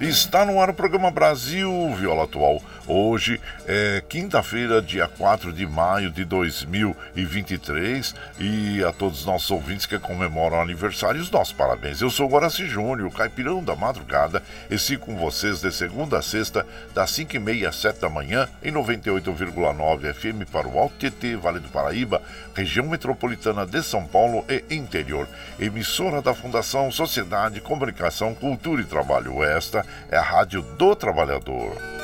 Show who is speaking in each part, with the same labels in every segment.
Speaker 1: Está no ar o programa Brasil Viola Atual. Hoje é quinta-feira, dia 4 de maio de 2023 e a todos os nossos ouvintes que comemoram aniversário, os nossos parabéns. Eu sou o Guaraci Júnior, caipirão da madrugada, e sigo com vocês de segunda a sexta, das 5h30 às 7 da manhã, em 98,9 FM para o Alto TT, Vale do Paraíba, região metropolitana de São Paulo e interior. Emissora da Fundação Sociedade, Comunicação, Cultura e Trabalho. Esta é a Rádio do Trabalhador.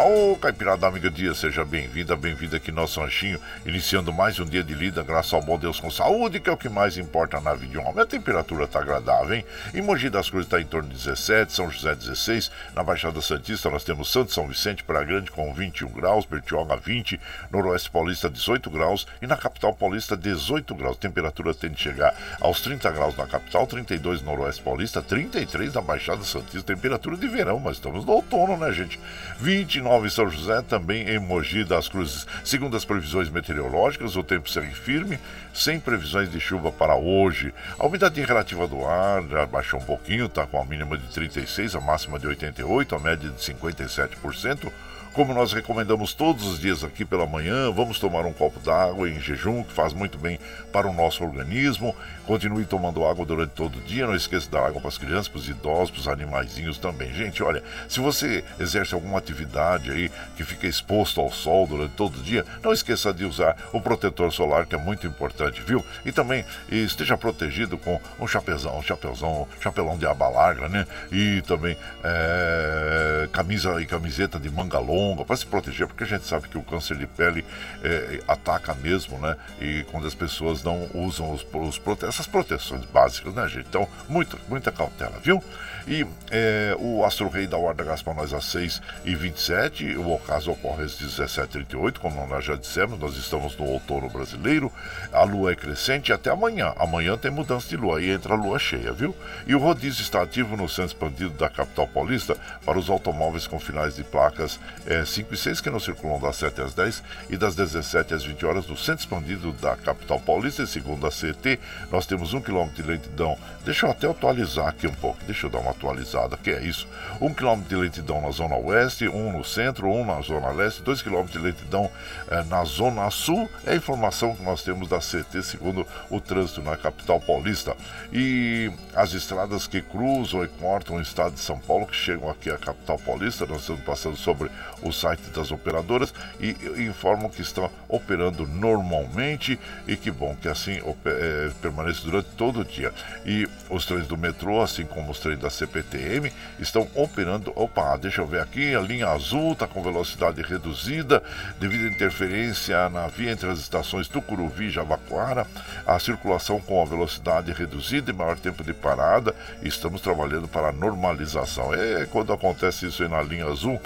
Speaker 1: Ô, Caipirada Amiga Dia, seja bem-vinda, bem-vinda aqui no nosso ranchinho, iniciando mais um dia de lida, graças ao bom Deus com saúde, que é o que mais importa na vida de um homem. A temperatura tá agradável, hein? Em Mogi das Cruzes está em torno de 17, São José 16, na Baixada Santista nós temos Santo São Vicente, Praia Grande com 21 graus, Bertioga 20, Noroeste Paulista 18 graus e na capital paulista 18 graus. Temperatura tende a chegar aos 30 graus na capital, 32 no Noroeste Paulista, 33 na Baixada Santista, temperatura de verão, mas estamos no outono, né, gente? 29 Nova São José, também em Mogi das Cruzes. Segundo as previsões meteorológicas, o tempo segue firme, sem previsões de chuva para hoje. A umidade relativa do ar já baixou um pouquinho, está com a mínima de 36, a máxima de 88, a média de 57% como nós recomendamos todos os dias aqui pela manhã, vamos tomar um copo d'água em jejum, que faz muito bem para o nosso organismo. Continue tomando água durante todo o dia, não esqueça da água para as crianças, para os idosos, para os animaizinhos também. Gente, olha, se você exerce alguma atividade aí que fica exposto ao sol durante todo o dia, não esqueça de usar o protetor solar, que é muito importante, viu? E também esteja protegido com um chapezão, um chapezão, chapelão de aba larga, né? E também é, camisa e camiseta de manga longa para se proteger, porque a gente sabe que o câncer de pele é, ataca mesmo, né? E quando as pessoas não usam os, os prote essas proteções básicas, né, gente? Então, muito, muita cautela, viu? E é, o Astro Rei da Guarda Gás para nós às 6 e 27 o ocaso ocorre às 17h38, como nós já dissemos, nós estamos no outono brasileiro, a lua é crescente até amanhã. Amanhã tem mudança de lua, aí entra a lua cheia, viu? E o rodízio está ativo no centro expandido da capital paulista para os automóveis com finais de placas é, 5 e 6 que não circulam das 7 às 10 e das 17 às 20 horas no centro expandido da capital paulista. E segundo a CT, nós temos um quilômetro de lentidão. Deixa eu até atualizar aqui um pouco, deixa eu dar uma atualizada, que é isso. Um quilômetro de lentidão na zona oeste, um no centro, um na zona leste, dois quilômetros de lentidão eh, na zona sul. É a informação que nós temos da CT, segundo o trânsito na capital paulista. E as estradas que cruzam e cortam o estado de São Paulo, que chegam aqui à capital paulista, nós estamos passando sobre o site das operadoras e, e informam que estão operando normalmente e que bom que assim é, permanece durante todo o dia. E os trens do metrô, assim como os trens da CPTM, estão operando. Opa, deixa eu ver aqui, a linha azul está com velocidade reduzida devido à interferência na via entre as estações Tucuruvi e Jabaquara, a circulação com a velocidade reduzida e maior tempo de parada. Estamos trabalhando para a normalização. É quando acontece isso aí na linha azul,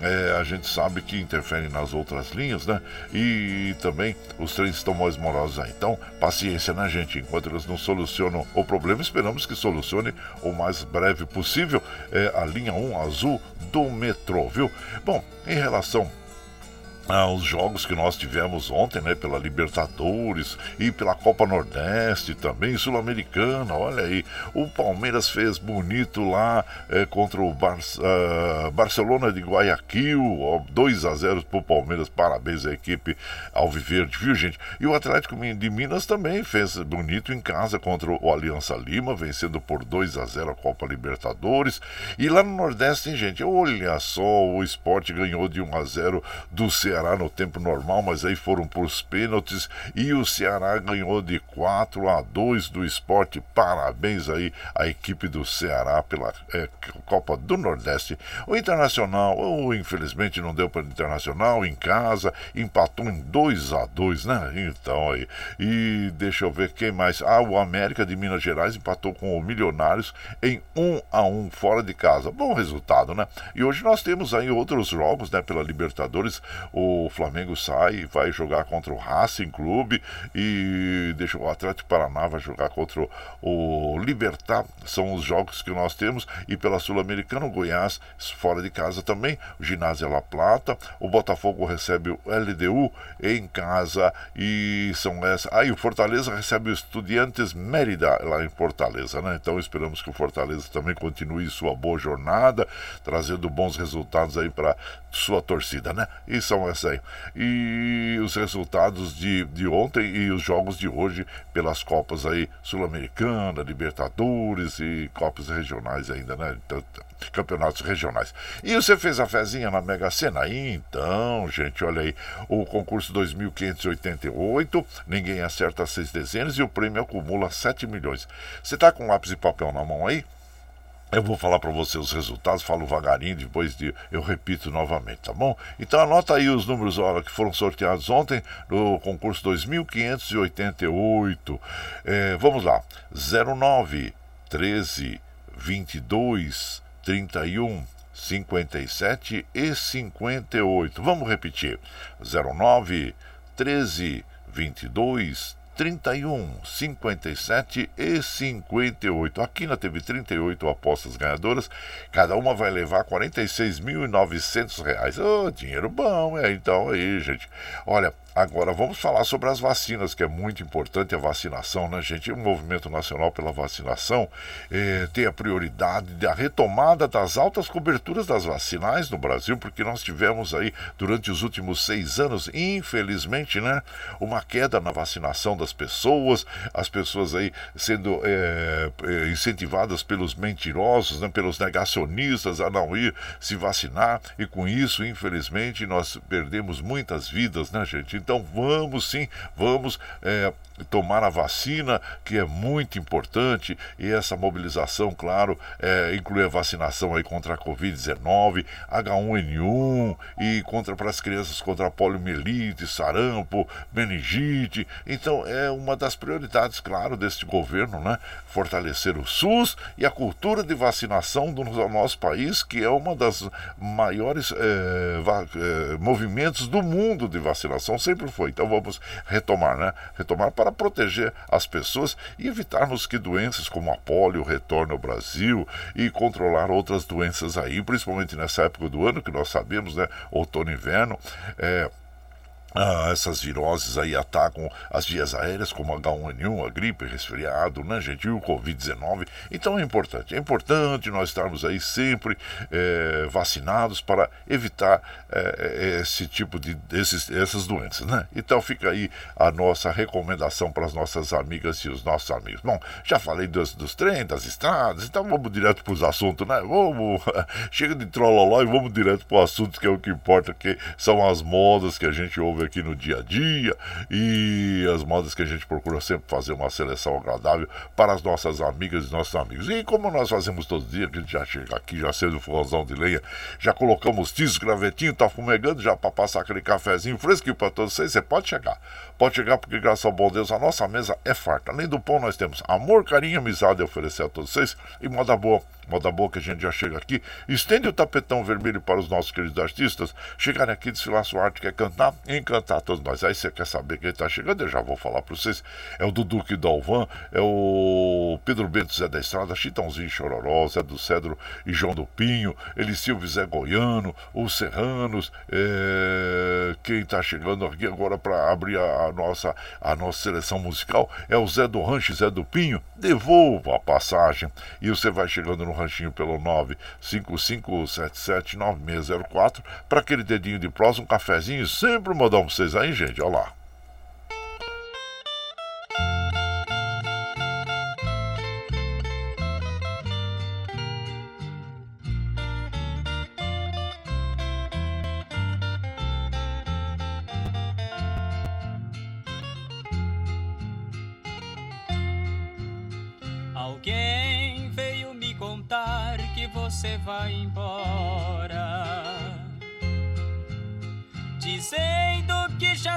Speaker 1: é, a gente sabe que interfere nas outras linhas, né? E também os trens estão mais morosos aí. Então, paciência, né, gente? Enquanto eles não solucionam o problema, esperamos que solucione o mais breve possível é, a linha 1 azul do metrô, viu? Bom, em relação aos jogos que nós tivemos ontem, né, pela Libertadores e pela Copa Nordeste também, Sul-Americana, olha aí, o Palmeiras fez bonito lá é, contra o Bar uh, Barcelona de Guayaquil, 2 a 0 pro Palmeiras, parabéns à equipe Alviverde, viu gente? E o Atlético de Minas também fez bonito em casa contra o Aliança Lima, vencendo por 2 a 0 a Copa Libertadores, e lá no Nordeste, hein, gente, olha só, o esporte ganhou de 1 a 0 do Ceará Ceará no tempo normal, mas aí foram por os pênaltis e o Ceará ganhou de 4 a 2 do esporte. Parabéns aí à equipe do Ceará pela é, Copa do Nordeste. O Internacional, oh, infelizmente não deu para o Internacional em casa, empatou em 2 a 2 né? Então aí. E deixa eu ver quem mais. Ah, o América de Minas Gerais empatou com o Milionários em 1 a 1 fora de casa. Bom resultado, né? E hoje nós temos aí outros jogos, né, pela Libertadores. O o Flamengo sai vai jogar contra o Racing Clube e deixa o Atlético Paraná vai jogar contra o Libertar. São os jogos que nós temos e pela Sul-Americana o Goiás fora de casa também, o Ginásio La Plata, o Botafogo recebe o LDU em casa e são essas. Aí ah, o Fortaleza recebe o Estudiantes Mérida lá em Fortaleza, né? Então esperamos que o Fortaleza também continue sua boa jornada, trazendo bons resultados aí para sua torcida, né? E são essas aí. E os resultados de, de ontem e os jogos de hoje pelas Copas aí Sul-Americana, Libertadores e Copas regionais ainda, né? Então, campeonatos regionais. E você fez a fezinha na Mega Sena? Então, gente, olha aí, o concurso 2588, ninguém acerta seis dezenas e o prêmio acumula 7 milhões. Você tá com lápis e papel na mão aí? Eu vou falar para você os resultados, falo vagarinho, depois de, eu repito novamente, tá bom? Então anota aí os números olha, que foram sorteados ontem no concurso 2588. É, vamos lá: 09, 13, 22, 31, 57 e 58. Vamos repetir: 09, 13, 22, 31, 57 e 58. Aqui na teve 38 apostas ganhadoras, cada uma vai levar R$ 46.900. Ô, oh, dinheiro bom, é então aí, gente. Olha, Agora vamos falar sobre as vacinas, que é muito importante a vacinação, né, gente? O Movimento Nacional pela Vacinação eh, tem a prioridade da retomada das altas coberturas das vacinais no Brasil, porque nós tivemos aí durante os últimos seis anos, infelizmente, né, uma queda na vacinação das pessoas, as pessoas aí sendo eh, eh incentivadas pelos mentirosos, né, pelos negacionistas a não ir se vacinar e com isso, infelizmente, nós perdemos muitas vidas, né, gente? Então vamos sim, vamos é, tomar a vacina, que é muito importante, e essa mobilização, claro, é, inclui a vacinação aí contra a Covid-19, H1N1 e contra para as crianças contra poliomielite, sarampo, meningite. Então é uma das prioridades, claro, deste governo, né? Fortalecer o SUS e a cultura de vacinação do nosso país, que é uma das maiores é, é, movimentos do mundo de vacinação, sempre foi. Então vamos retomar, né? Retomar para proteger as pessoas e evitarmos que doenças como a polio retornem ao Brasil e controlar outras doenças aí, principalmente nessa época do ano que nós sabemos, né, outono e inverno, é, ah, essas viroses aí atacam as vias aéreas, como H1N1, a gripe, resfriado, né, gente? E o Covid-19. Então é importante, é importante nós estarmos aí sempre é, vacinados para evitar é, esse tipo de esses, essas doenças, né? Então fica aí a nossa recomendação para as nossas amigas e os nossos amigos. Bom, já falei dos, dos trens, das estradas, então vamos direto para os assuntos, né? Vamos, chega de trololó e vamos direto para o assunto que é o que importa, que são as modas que a gente ouve aqui no dia a dia e as modas que a gente procura sempre fazer uma seleção agradável para as nossas amigas e nossos amigos. E como nós fazemos todo dia, que a gente já chega aqui, já cedo forrozão de lenha, já colocamos tisos, gravetinho, tá fumegando já para passar aquele cafezinho fresquinho para todos vocês, você pode chegar. Pode chegar porque, graças ao bom Deus, a nossa mesa é farta. Além do pão, nós temos amor, carinho, amizade a oferecer a todos vocês e moda boa. Moda boa que a gente já chega aqui. Estende o tapetão vermelho para os nossos queridos artistas chegarem aqui, desfilar sua arte, quer cantar encantar todos nós. Aí você quer saber quem está chegando? Eu já vou falar para vocês. É o Dudu Dalvan, é o Pedro Bento Zé da Estrada, Chitãozinho Chororó, Zé do Cedro e João do Pinho, Eli Silvio Zé Goiano, os Serranos. É... Quem está chegando aqui agora para abrir a a nossa, a nossa seleção musical é o Zé do Rancho Zé do Pinho. Devolva a passagem. E você vai chegando no ranchinho pelo 955779604 para aquele dedinho de prosa, um cafezinho. Sempre mandar pra vocês aí, gente. Olha lá.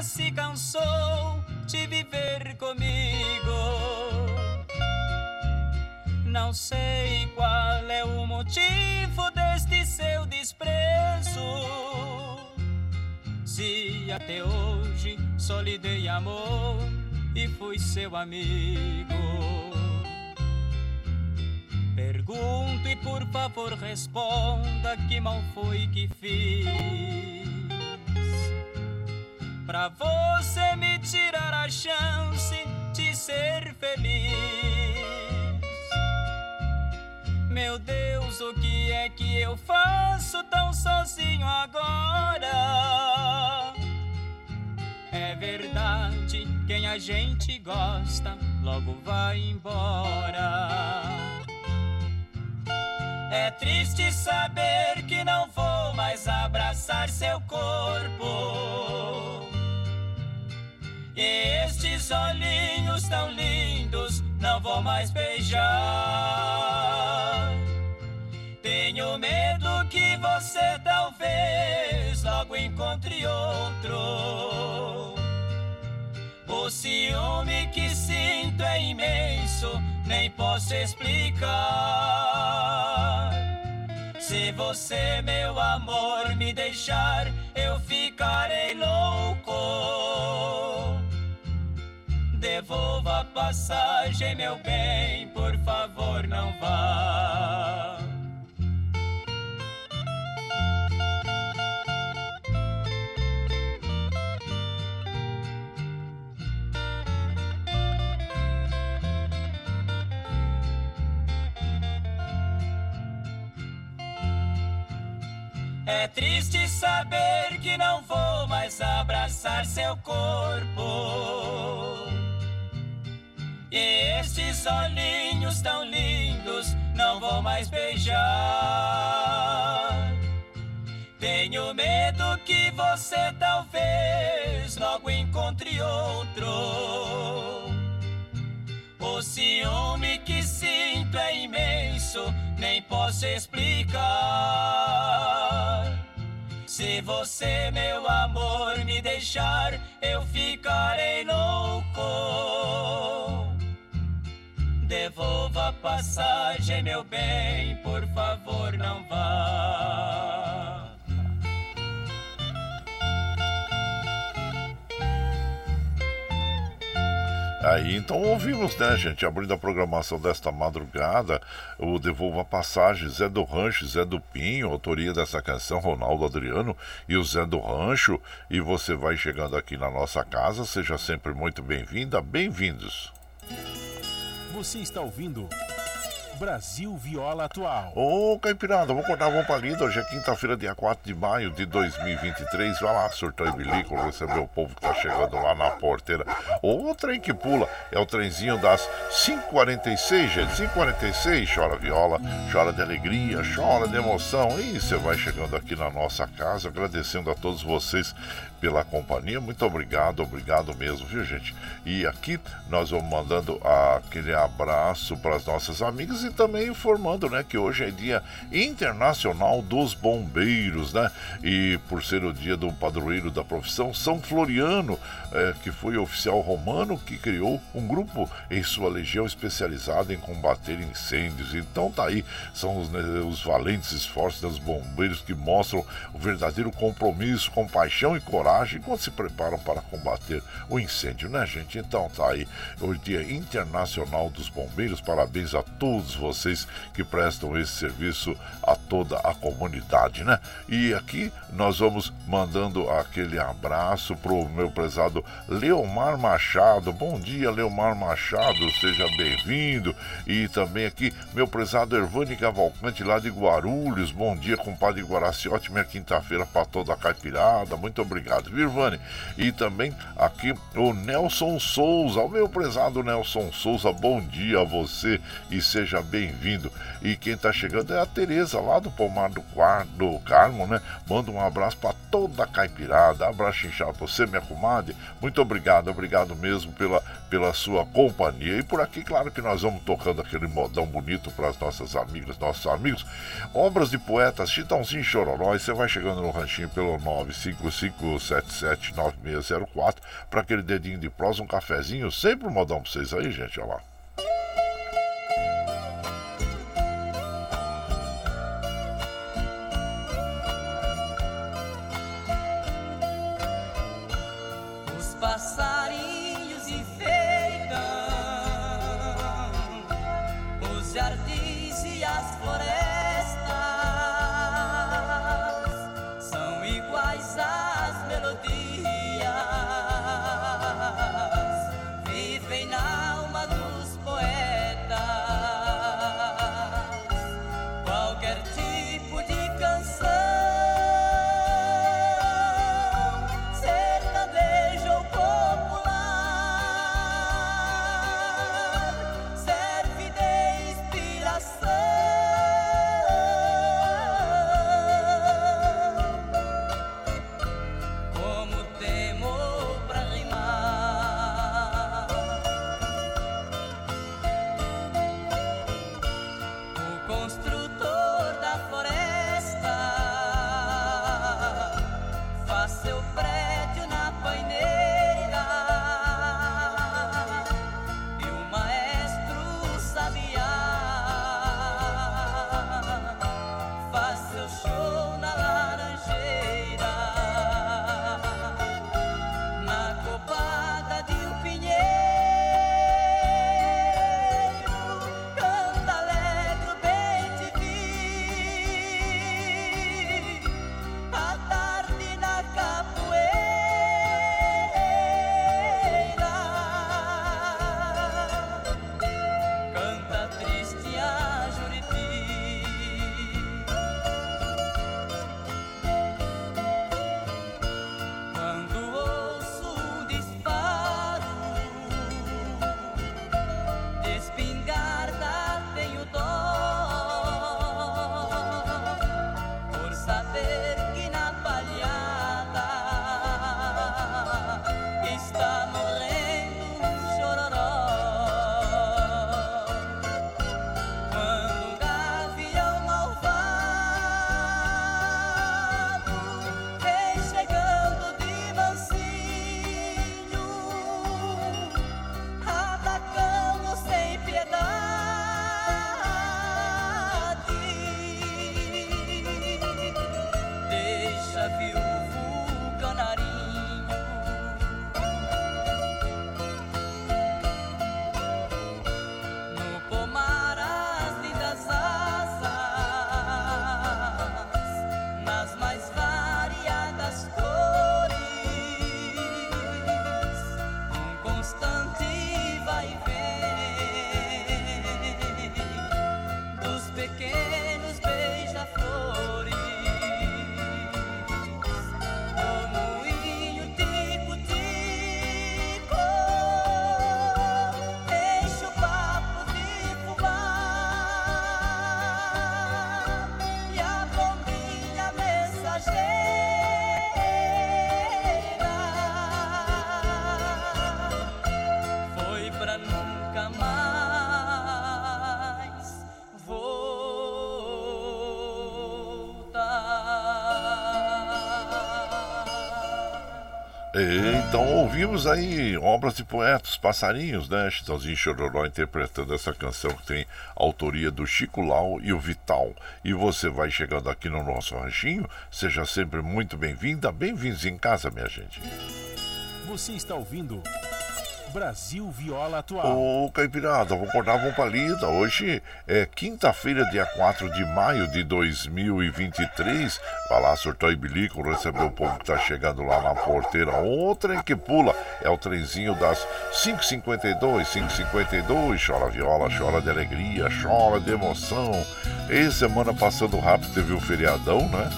Speaker 2: Se cansou de viver comigo. Não sei qual é o motivo deste seu desprezo. Se até hoje só lhe dei amor e fui seu amigo. Pergunto e por favor responda que mal foi que fiz Pra você me tirar a chance de ser feliz Meu Deus, o que é que eu faço tão sozinho agora? É verdade, quem a gente gosta logo vai embora. É triste saber que não vou mais abraçar seu corpo. E estes olhinhos tão lindos não vou mais beijar. Tenho medo que você talvez logo encontre outro. O ciúme que sinto é imenso, nem posso explicar. Se você, meu amor, me deixar, eu ficarei louco devolva a passagem, meu bem, por favor, não vá.
Speaker 3: É triste saber que não vou mais abraçar seu corpo. E estes olhinhos tão lindos não vou mais beijar. Tenho medo que você talvez logo encontre outro. O ciúme que sinto é imenso, nem posso explicar. Se você, meu amor, me deixar, eu ficarei louco. Devolva a passagem, meu bem, por favor, não vá.
Speaker 1: Aí então ouvimos, né, gente, abrindo a programação desta madrugada, o Devolva Passagem, Zé do Rancho, Zé do Pinho, autoria dessa canção, Ronaldo Adriano e o Zé do Rancho. E você vai chegando aqui na nossa casa, seja sempre muito bem-vinda, bem-vindos.
Speaker 4: Você está ouvindo Brasil Viola Atual.
Speaker 1: Ô, Caipirada, vamos cortar uma palida. Hoje é quinta-feira, dia 4 de maio de 2023. Vai lá, surtou e bilico, receber o povo que tá chegando lá na porteira. O trem que pula é o trenzinho das 5h46, gente. 5h46, chora viola, chora de alegria, chora de emoção. E você vai chegando aqui na nossa casa, agradecendo a todos vocês pela companhia. Muito obrigado, obrigado mesmo, viu, gente? E aqui nós vamos mandando aquele abraço para as nossas amigas e também informando, né, que hoje é Dia Internacional dos Bombeiros, né? E por ser o dia do padroeiro da profissão, São Floriano, é, que foi oficial romano que criou um grupo em sua legião especializada em combater incêndios. Então tá aí, são os, né, os valentes esforços dos bombeiros que mostram o verdadeiro compromisso, compaixão e coragem quando se preparam para combater o incêndio, né, gente? Então tá aí o Dia Internacional dos Bombeiros. Parabéns a todos vocês que prestam esse serviço a toda a comunidade, né? E aqui nós vamos mandando aquele abraço pro meu prezado Leomar Machado. Bom dia, Leomar Machado, seja bem-vindo. E também aqui meu prezado Ervani Cavalcante lá de Guarulhos. Bom dia, compadre Guaraci. Ótima quinta-feira para toda a caipirada. Muito obrigado, Virvani. E também aqui o Nelson Souza, o meu prezado Nelson Souza. Bom dia a você e seja bem-vindo. E quem tá chegando é a Tereza lá do Pomar do, do Carmo, né? Manda um abraço para toda a caipirada. Abraço inchado pra você, minha comadre. Muito obrigado, obrigado mesmo pela, pela sua companhia. E por aqui, claro que nós vamos tocando aquele modão bonito para as nossas amigas, nossos amigos. Obras de poetas, Chitãozinho Chororó. E você vai chegando no ranchinho pelo 955779604 para aquele dedinho de prosa, um cafezinho. Sempre um modão para vocês aí, gente. Olha lá.
Speaker 5: popular
Speaker 1: Então ouvimos aí obras de poetas, passarinhos, né? Chitãozinho Chororó interpretando essa canção que tem autoria do Chico Lau e o Vital. E você vai chegando aqui no nosso ranchinho, seja sempre muito bem-vinda, bem-vindos em casa, minha gente.
Speaker 4: Você está ouvindo Brasil Viola Atual.
Speaker 1: Ô, Caipirada, vou acordar uma palida. Hoje é quinta-feira, dia 4 de maio de 2023. Lá, surtou e recebeu o povo que tá chegando lá na porteira. O trem que pula é o trenzinho das 5h52, 5h52. Chora viola, chora de alegria, chora de emoção. E semana passando rápido teve um feriadão, né?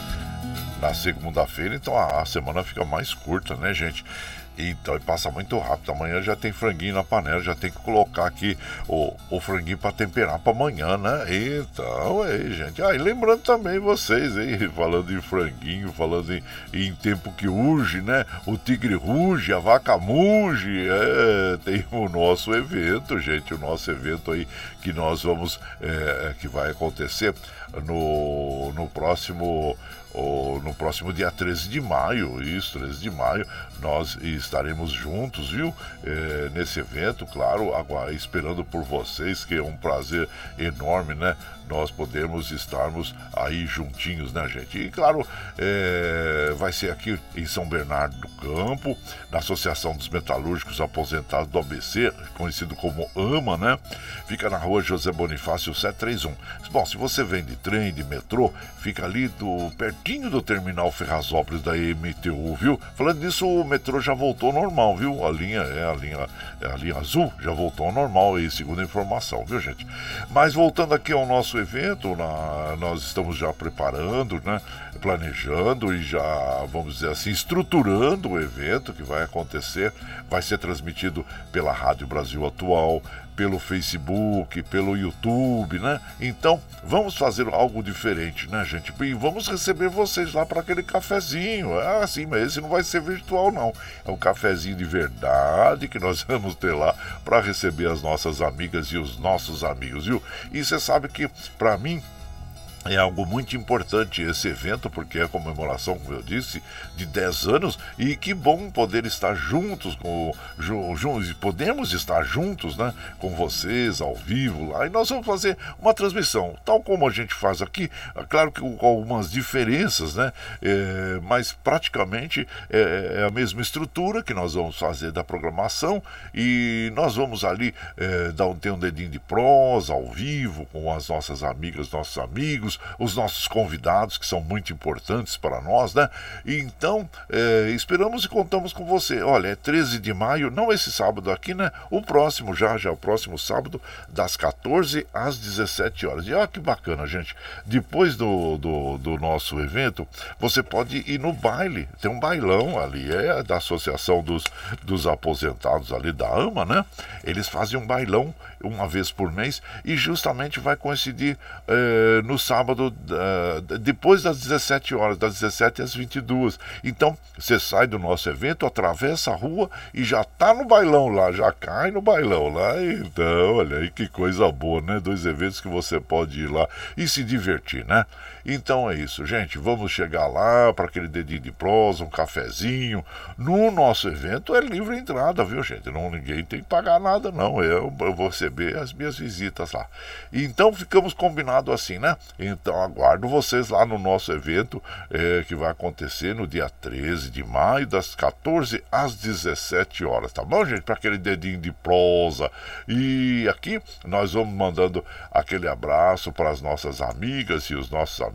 Speaker 1: Na segunda-feira, então a semana fica mais curta, né, gente? Então, e passa muito rápido. Amanhã já tem franguinho na panela, já tem que colocar aqui o, o franguinho para temperar para amanhã, né? Então, aí, gente. Ah, e lembrando também vocês aí, falando em franguinho, falando em, em tempo que urge, né? O tigre ruge, a vaca muge. É, tem o nosso evento, gente. O nosso evento aí que nós vamos, é, que vai acontecer no, no próximo no próximo dia 13 de maio, isso, 13 de maio, nós estaremos juntos, viu? É, nesse evento, claro, esperando por vocês, que é um prazer enorme, né? Nós podemos estarmos aí juntinhos, né, gente? E claro, é, vai ser aqui em São Bernardo do Campo, na Associação dos Metalúrgicos Aposentados do ABC, conhecido como AMA, né? Fica na rua José Bonifácio 731. Bom, se você vem de trem, de metrô, fica ali do pertinho do terminal Ferrazópolis da MTU, viu? Falando nisso, o metrô já voltou normal, viu? A linha é a linha, é a linha azul, já voltou ao normal aí, segundo a informação, viu, gente? Mas voltando aqui ao nosso evento, na, nós estamos já preparando, né? Planejando e já, vamos dizer assim, estruturando o evento que vai acontecer. Vai ser transmitido pela Rádio Brasil Atual, pelo Facebook, pelo YouTube, né? Então, vamos fazer algo diferente, né, gente? E vamos receber vocês lá para aquele cafezinho. Ah, sim, mas esse não vai ser virtual, não. É um cafezinho de verdade que nós vamos ter lá para receber as nossas amigas e os nossos amigos, viu? E você sabe que, para mim, é algo muito importante esse evento, porque é a comemoração, como eu disse, de 10 anos. E que bom poder estar juntos, com, juntos, podemos estar juntos né, com vocês ao vivo lá. E nós vamos fazer uma transmissão, tal como a gente faz aqui, é claro que com algumas diferenças, né? É, mas praticamente é, é, a mesma estrutura que nós vamos fazer da programação. E nós vamos ali é, dar um, ter um dedinho de prosa ao vivo com as nossas amigas, nossos amigos amigos, os nossos convidados, que são muito importantes para nós, né? Então, é, esperamos e contamos com você. Olha, é 13 de maio, não esse sábado aqui, né? O próximo já, já o próximo sábado, das 14 às 17 horas. E olha que bacana, gente. Depois do, do, do nosso evento, você pode ir no baile. Tem um bailão ali, é da Associação dos, dos Aposentados ali da AMA, né? Eles fazem um bailão uma vez por mês e justamente vai coincidir é, no sábado, depois das 17 horas, das 17 às 22. Então, você sai do nosso evento, atravessa a rua e já tá no bailão lá, já cai no bailão lá. Então, olha aí que coisa boa, né? Dois eventos que você pode ir lá e se divertir, né? Então é isso, gente. Vamos chegar lá para aquele dedinho de prosa, um cafezinho. No nosso evento é livre entrada, viu, gente? Não, ninguém tem que pagar nada, não. Eu, eu vou receber as minhas visitas lá. Então ficamos combinados assim, né? Então aguardo vocês lá no nosso evento é, que vai acontecer no dia 13 de maio, das 14 às 17 horas, tá bom, gente? Para aquele dedinho de prosa. E aqui nós vamos mandando aquele abraço para as nossas amigas e os nossos amigos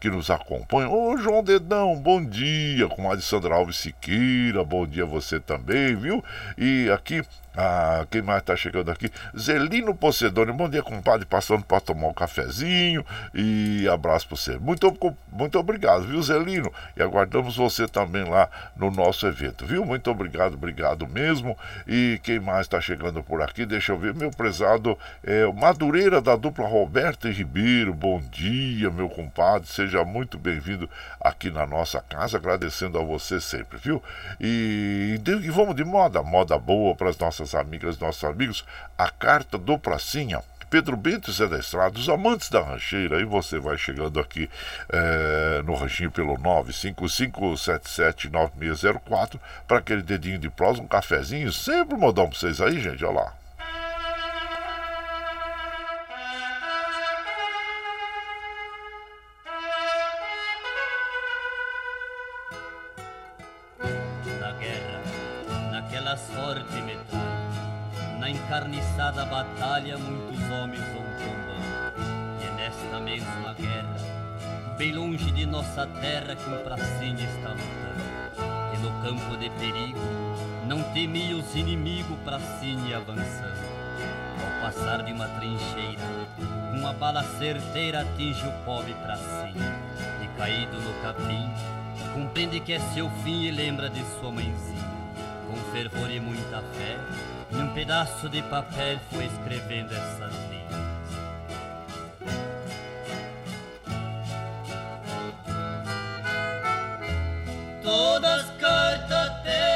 Speaker 1: que nos acompanham. Ô João Dedão, bom dia, com a Sandra Alves Siqueira, bom dia você também, viu? E aqui ah, quem mais está chegando aqui? Zelino Pocedone, bom dia, compadre, passando para tomar um cafezinho e abraço para você. Muito, muito obrigado, viu, Zelino? E aguardamos você também lá no nosso evento, viu? Muito obrigado, obrigado mesmo. E quem mais está chegando por aqui? Deixa eu ver, meu prezado é, Madureira da dupla Roberto Ribeiro, bom dia, meu compadre, seja muito bem-vindo aqui na nossa casa, agradecendo a você sempre, viu? E, e vamos de moda, moda boa para as nossas amigas, nossos amigos, a carta do Pracinha. Pedro Bento e Zé da Estrada, os amantes da rancheira, aí você vai chegando aqui é, no ranchinho pelo 955779604 para aquele dedinho de prosa, um cafezinho, sempre modão para vocês aí, gente, olha lá.
Speaker 2: Batalha muitos homens vão tombando. E é nesta mesma guerra, bem longe de nossa terra, que um pracinha está lutando. E no campo de perigo, não temia os inimigos pracinha avançando. Ao passar de uma trincheira, uma bala certeira atinge o pobre pracinha. E caído no capim, compreende que é seu fim e lembra de sua mãezinha. Com fervor e muita fé, num pedaço de papel foi escrevendo essas linhas. Todas cartas até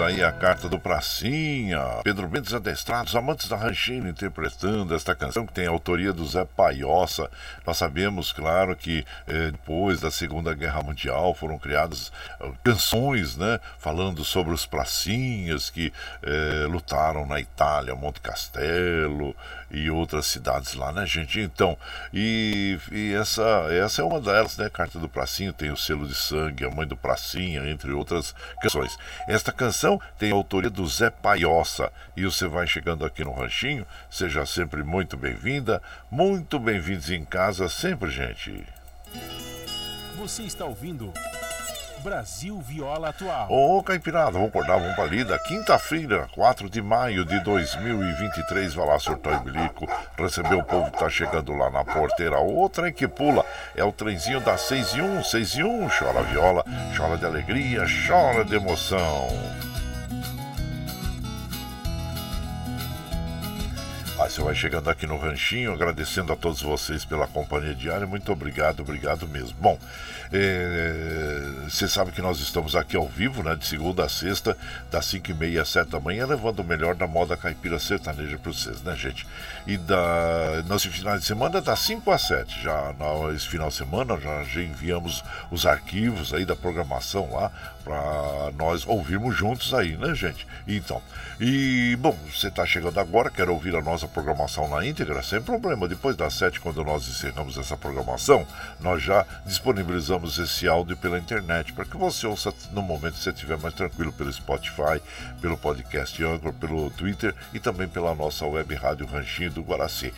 Speaker 1: aí a carta do Pracinha, Pedro Mendes Adestrados, amantes da rancheira, interpretando esta canção que tem a autoria do Zé Paiossa. Nós sabemos, claro, que eh, depois da Segunda Guerra Mundial foram criadas uh, canções, né, falando sobre os pracinhas que eh, lutaram na Itália, Monte Castelo e outras cidades lá, né, gente? Então, e, e essa, essa é uma delas, né, Carta do Pracinha, tem o selo de sangue, a mãe do Pracinha, entre outras canções. Esta canção tem a autoria do Zé Paiossa e você vai chegando aqui no Ranchinho, seja sempre muito bem-vinda, muito bem-vindos em casa sempre, gente.
Speaker 4: Você está ouvindo Brasil Viola Atual.
Speaker 1: Ô, Caipirada, vamos acordar, vamos pra lida. Quinta-feira, 4 de maio de 2023, vai lá, surtou e bilico, recebeu o povo que tá chegando lá na porteira. O trem que pula é o trenzinho da 6 e 1, 6 e 1, chora viola, chora de alegria, chora de emoção. Você vai chegando aqui no Ranchinho, agradecendo a todos vocês pela companhia diária. Muito obrigado, obrigado mesmo. Bom, você sabe que nós estamos aqui ao vivo, né? De segunda a sexta, das 5 e meia às 7 da manhã, levando o melhor da moda caipira sertaneja para vocês, né, gente? E da, nesse final de semana, das 5 às 7. Já nesse final de semana, já, já enviamos os arquivos aí da programação lá para nós ouvirmos juntos aí, né, gente? Então, e bom, você está chegando agora, quer ouvir a nossa programação na íntegra, sem problema. Depois das sete, quando nós encerramos essa programação, nós já disponibilizamos esse áudio pela internet para que você ouça no momento que você estiver mais tranquilo pelo Spotify, pelo podcast Anchor, pelo Twitter e também pela nossa web rádio Ranchinho do Guaraci.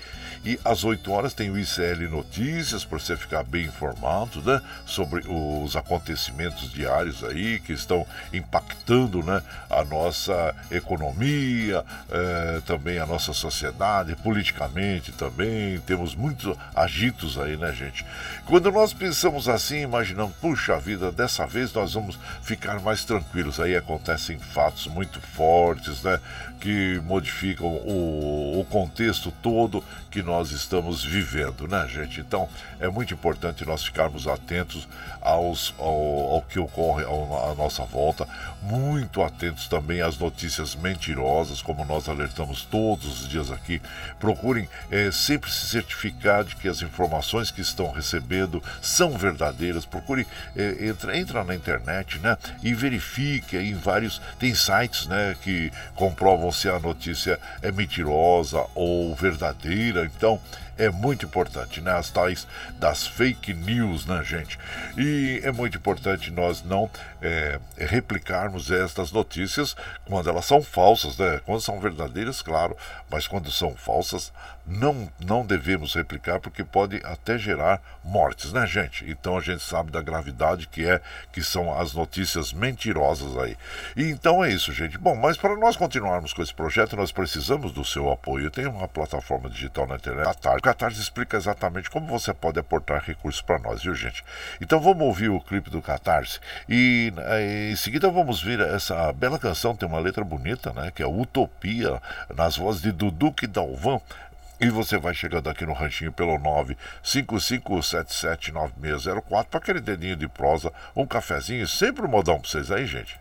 Speaker 1: E às 8 horas tem o ICL Notícias para você ficar bem informado né, sobre os acontecimentos diários aí que estão impactando né, a nossa economia, eh, também a nossa sociedade, politicamente também. Temos muitos agitos aí, né, gente? Quando nós pensamos assim, imaginamos, puxa vida, dessa vez nós vamos ficar mais tranquilos. Aí acontecem fatos muito fortes, né? Que modificam o, o contexto todo que nós estamos vivendo, né, gente? Então é muito importante nós ficarmos atentos aos, ao, ao que ocorre à nossa volta, muito atentos também às notícias mentirosas, como nós alertamos todos os dias aqui. Procurem é, sempre se certificar de que as informações que estão recebendo são verdadeiras. Procure é, entra, entra na internet, né, e verifique em vários tem sites, né, que comprovam se a notícia é mentirosa ou verdadeira. Então, é muito importante, né? As tais das fake news, né, gente? E é muito importante nós não é, replicarmos estas notícias quando elas são falsas, né? Quando são verdadeiras, claro, mas quando são falsas, não, não devemos replicar porque pode até gerar mortes, né, gente? Então a gente sabe da gravidade que é, que são as notícias mentirosas aí. E então é isso, gente. Bom, mas para nós continuarmos com esse projeto, nós precisamos do seu apoio. Tem uma plataforma digital na internet. O Catarse explica exatamente como você pode aportar recursos para nós, viu, gente? Então vamos ouvir o clipe do Catarse e eh, em seguida vamos ver essa bela canção, tem uma letra bonita, né? Que é Utopia, nas vozes de Dudu e Dalvan. E você vai chegando aqui no ranchinho pelo 955779604 para aquele dedinho de prosa, um cafezinho, sempre um modão para vocês aí, gente.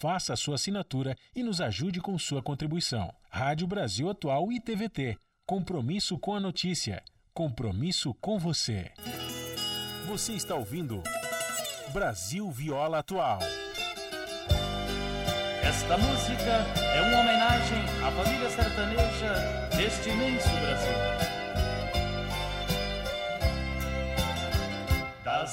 Speaker 4: faça a sua assinatura e nos ajude com sua contribuição. Rádio Brasil Atual e TVT. Compromisso com a notícia. Compromisso com você. Você está ouvindo Brasil Viola Atual.
Speaker 5: Esta música é uma homenagem à família sertaneja deste imenso Brasil.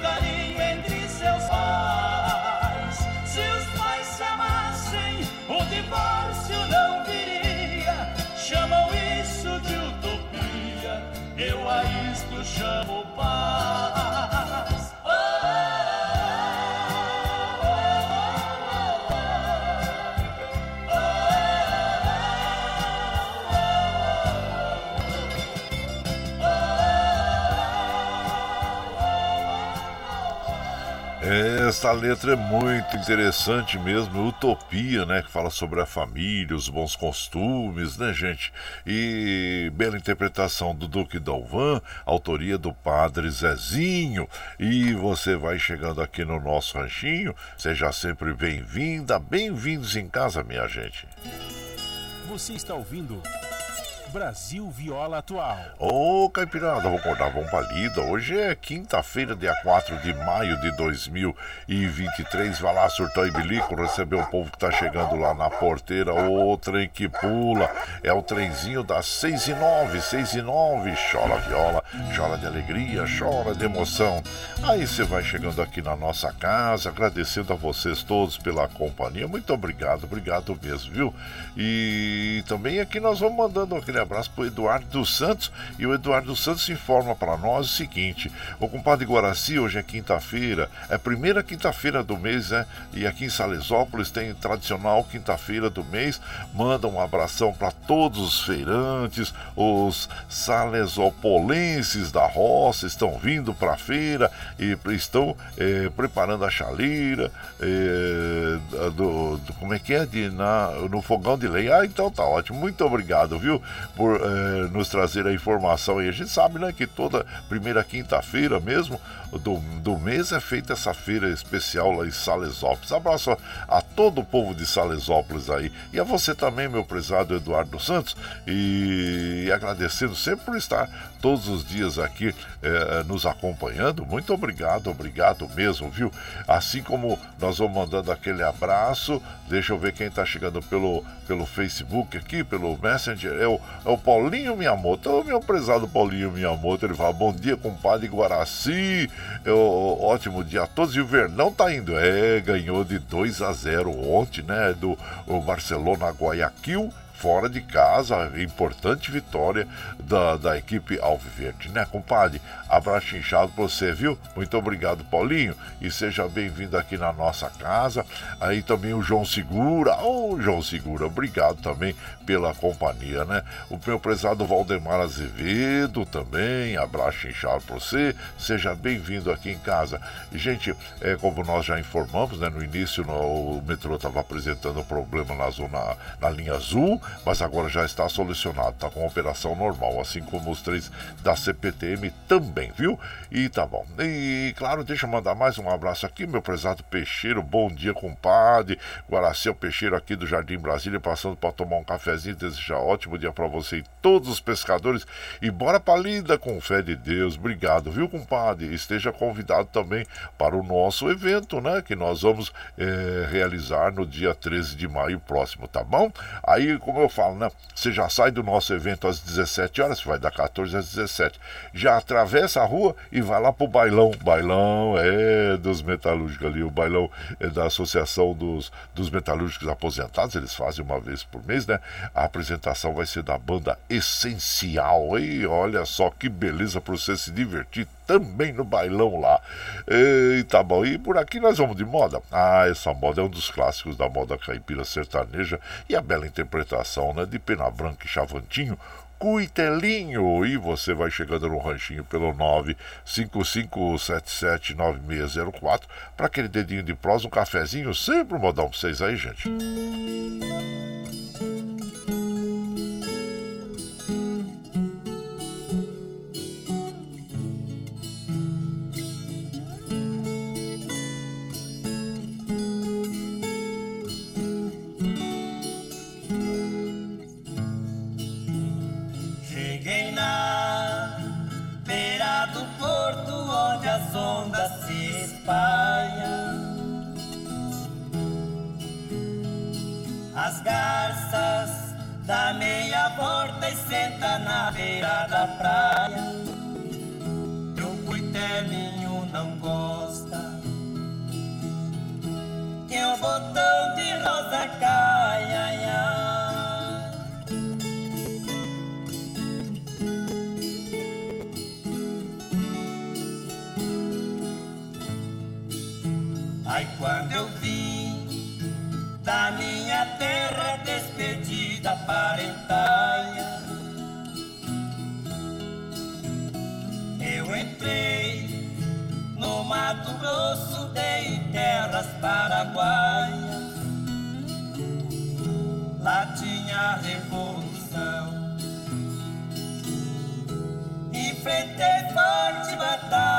Speaker 5: carinho entre seus pais. Se os pais se amassem, o divórcio não viria. Chamam isso de utopia, eu a isto chamo paz.
Speaker 1: Essa letra é muito interessante mesmo, Utopia, né? Que fala sobre a família, os bons costumes, né, gente? E bela interpretação do Duque Dalvan, autoria do Padre Zezinho. E você vai chegando aqui no nosso ranchinho, seja sempre bem-vinda, bem-vindos em casa, minha gente.
Speaker 4: Você está ouvindo Brasil Viola Atual.
Speaker 1: Ô, Caipirada, vamos acordar, vamos pra lida. Hoje é quinta-feira, dia 4 de maio de 2023. Vai lá, surtão e bilico, receber o povo que tá chegando lá na porteira. Ô, trem que pula. É o trenzinho das 6 e 9, 6 e 9. Chora viola, chora de alegria, chora de emoção. Aí você vai chegando aqui na nossa casa, agradecendo a vocês todos pela companhia. Muito obrigado, obrigado mesmo, viu? E também aqui nós vamos mandando aquele abraço para o Eduardo dos Santos. E o Eduardo dos Santos informa para nós o seguinte: o compadre Guaraci, hoje é quinta-feira, é primeira quinta-feira do mês, né? E aqui em Salesópolis tem tradicional quinta-feira do mês. Manda um abração para todos os feirantes, os salesopolenses da roça estão vindo para a feira e estão é, preparando a chaleira é, do, do, como é que é de na, no fogão de lenha. Ah, então tá ótimo. Muito obrigado, viu? Por eh, nos trazer a informação. E a gente sabe né, que toda primeira quinta-feira mesmo do, do mês é feita essa feira especial lá em Salesópolis. Abraço a, a todo o povo de Salesópolis aí. E a você também, meu prezado Eduardo Santos. E, e agradecendo sempre por estar todos os dias aqui eh, nos acompanhando. Muito obrigado, obrigado mesmo, viu? Assim como nós vamos mandando aquele abraço. Deixa eu ver quem está chegando pelo, pelo Facebook aqui, pelo Messenger. É o, é o Paulinho Miyamoto. O meu prezado Paulinho Miyamoto. Ele fala: Bom dia, compadre Guaraci. É o, ótimo dia a todos. E o Vernão tá indo. É, ganhou de 2 a 0 ontem, né? Do Barcelona Guayaquil fora de casa, importante vitória da, da equipe Alviverde, né, compadre? Abraço inchado pra você, viu? Muito obrigado, Paulinho, e seja bem-vindo aqui na nossa casa. Aí também o João Segura, ô oh, João Segura, obrigado também pela companhia, né? O meu prezado Valdemar Azevedo também, abraço inchado pra você, seja bem-vindo aqui em casa. Gente, é, como nós já informamos, né, no início no, o metrô estava apresentando problema na zona, na linha azul, mas agora já está solucionado, está com operação normal, assim como os três da CPTM também, viu? E tá bom. E claro, deixa eu mandar mais um abraço aqui, meu prezado Peixeiro, bom dia, compadre. Guaraceu Peixeiro aqui do Jardim Brasília, passando para tomar um cafezinho, desejar ótimo dia para você e todos os pescadores. E bora pra lida com fé de Deus. Obrigado, viu, compadre? Esteja convidado também para o nosso evento, né? Que nós vamos é, realizar no dia 13 de maio próximo, tá bom? Aí, como como eu falo, né? Você já sai do nosso evento às 17 horas, vai dar 14 às 17. Já atravessa a rua e vai lá pro bailão. Bailão é dos metalúrgicos ali, o bailão é da Associação dos, dos Metalúrgicos Aposentados, eles fazem uma vez por mês, né? A apresentação vai ser da banda Essencial. E olha só que beleza para você se divertir também no bailão lá. E tá bom. E por aqui nós vamos de moda. Ah, essa moda é um dos clássicos da moda caipira sertaneja e a bela interpretação né, de Pena Branca e Chavantinho. Cuitelinho, e você vai chegando no ranchinho pelo 955779604 para aquele dedinho de prosa, um cafezinho, sempre um modão pra vocês aí, gente.
Speaker 6: As garças dá meia volta e senta na beira da praia. O cuitelinho não gosta que o botão de rosa caia.
Speaker 7: Ai, quando eu vim da minha terra despedida, parentaia, eu entrei no Mato Grosso, dei terras paraguaias. Lá tinha a revolução. Enfrentei forte batalha.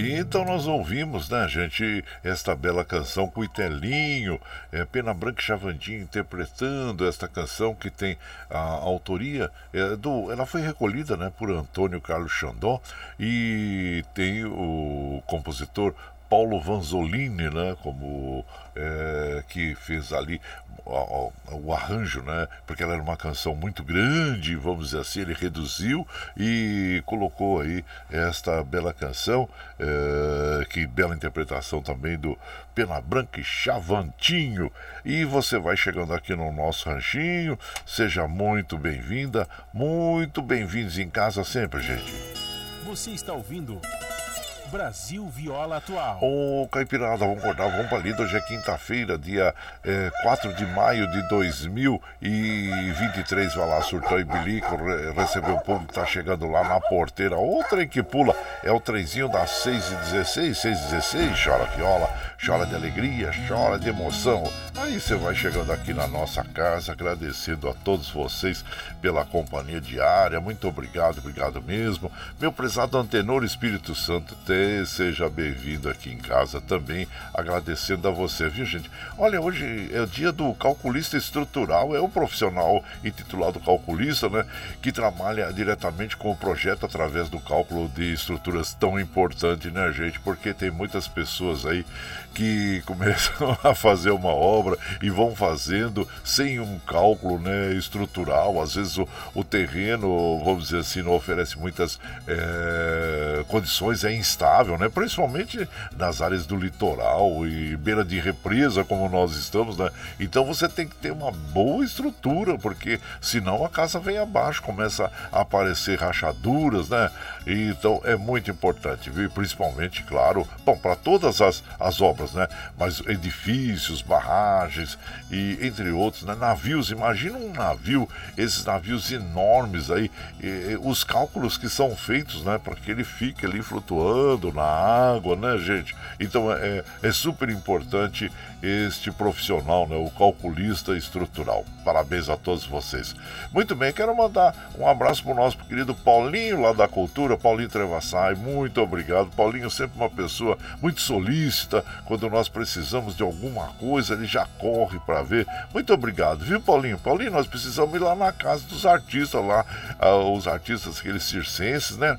Speaker 1: Então nós ouvimos, né, gente, esta bela canção com Itelinho, é, Pena Branca e Chavandinho interpretando esta canção que tem a autoria é, do. Ela foi recolhida né, por Antônio Carlos Xandó e tem o compositor Paulo Vanzolini, né, como é, que fez ali o, arranjo, né, porque ela era uma canção muito grande, vamos dizer assim, ele reduziu e colocou aí esta bela canção, é, que bela interpretação também do Pena Branca e Chavantinho. E você vai chegando aqui no nosso ranchinho, seja muito bem-vinda, muito bem-vindos em casa sempre, gente.
Speaker 4: Você está ouvindo Brasil Viola Atual.
Speaker 1: Ô, Caipirada, vamos acordar, vamos para ali. Hoje é quinta-feira, dia é, 4 de maio de 2023. Vai lá, surtou e bilico, re recebeu o povo que tá chegando lá na porteira. Outra que pula é o trenzinho das 6 e 16 6 e 16 Chora viola, chora de alegria, chora de emoção. Aí você vai chegando aqui na nossa casa, agradecendo a todos vocês pela companhia diária. Muito obrigado, obrigado mesmo. Meu prezado Antenor Espírito Santo, tem seja bem-vindo aqui em casa também, agradecendo a você, viu gente? Olha, hoje é o dia do calculista estrutural, é o profissional intitulado calculista, né? Que trabalha diretamente com o projeto através do cálculo de estruturas tão importante, né, gente? Porque tem muitas pessoas aí que começam a fazer uma obra e vão fazendo sem um cálculo né, estrutural. Às vezes o, o terreno, vamos dizer assim, não oferece muitas é, condições, é instável, né? principalmente nas áreas do litoral e beira de represa, como nós estamos. Né? Então você tem que ter uma boa estrutura, porque senão a casa vem abaixo, começa a aparecer rachaduras, né? Então é muito importante, viu? principalmente, claro, para todas as, as obras, né? Mas edifícios, barragens e entre outros, né? Navios, imagina um navio, esses navios enormes aí, e, e, os cálculos que são feitos, né? Para que ele fique ali flutuando na água, né, gente? Então é, é super importante este profissional, né, o calculista estrutural. Parabéns a todos vocês. Muito bem, quero mandar um abraço para o nosso querido Paulinho lá da Cultura, Paulinho Trevassai, muito obrigado. Paulinho sempre uma pessoa muito solícita, quando nós precisamos de alguma coisa, ele já corre para ver. Muito obrigado, viu, Paulinho? Paulinho, nós precisamos ir lá na casa dos artistas lá, ah, os artistas, aqueles circenses, né?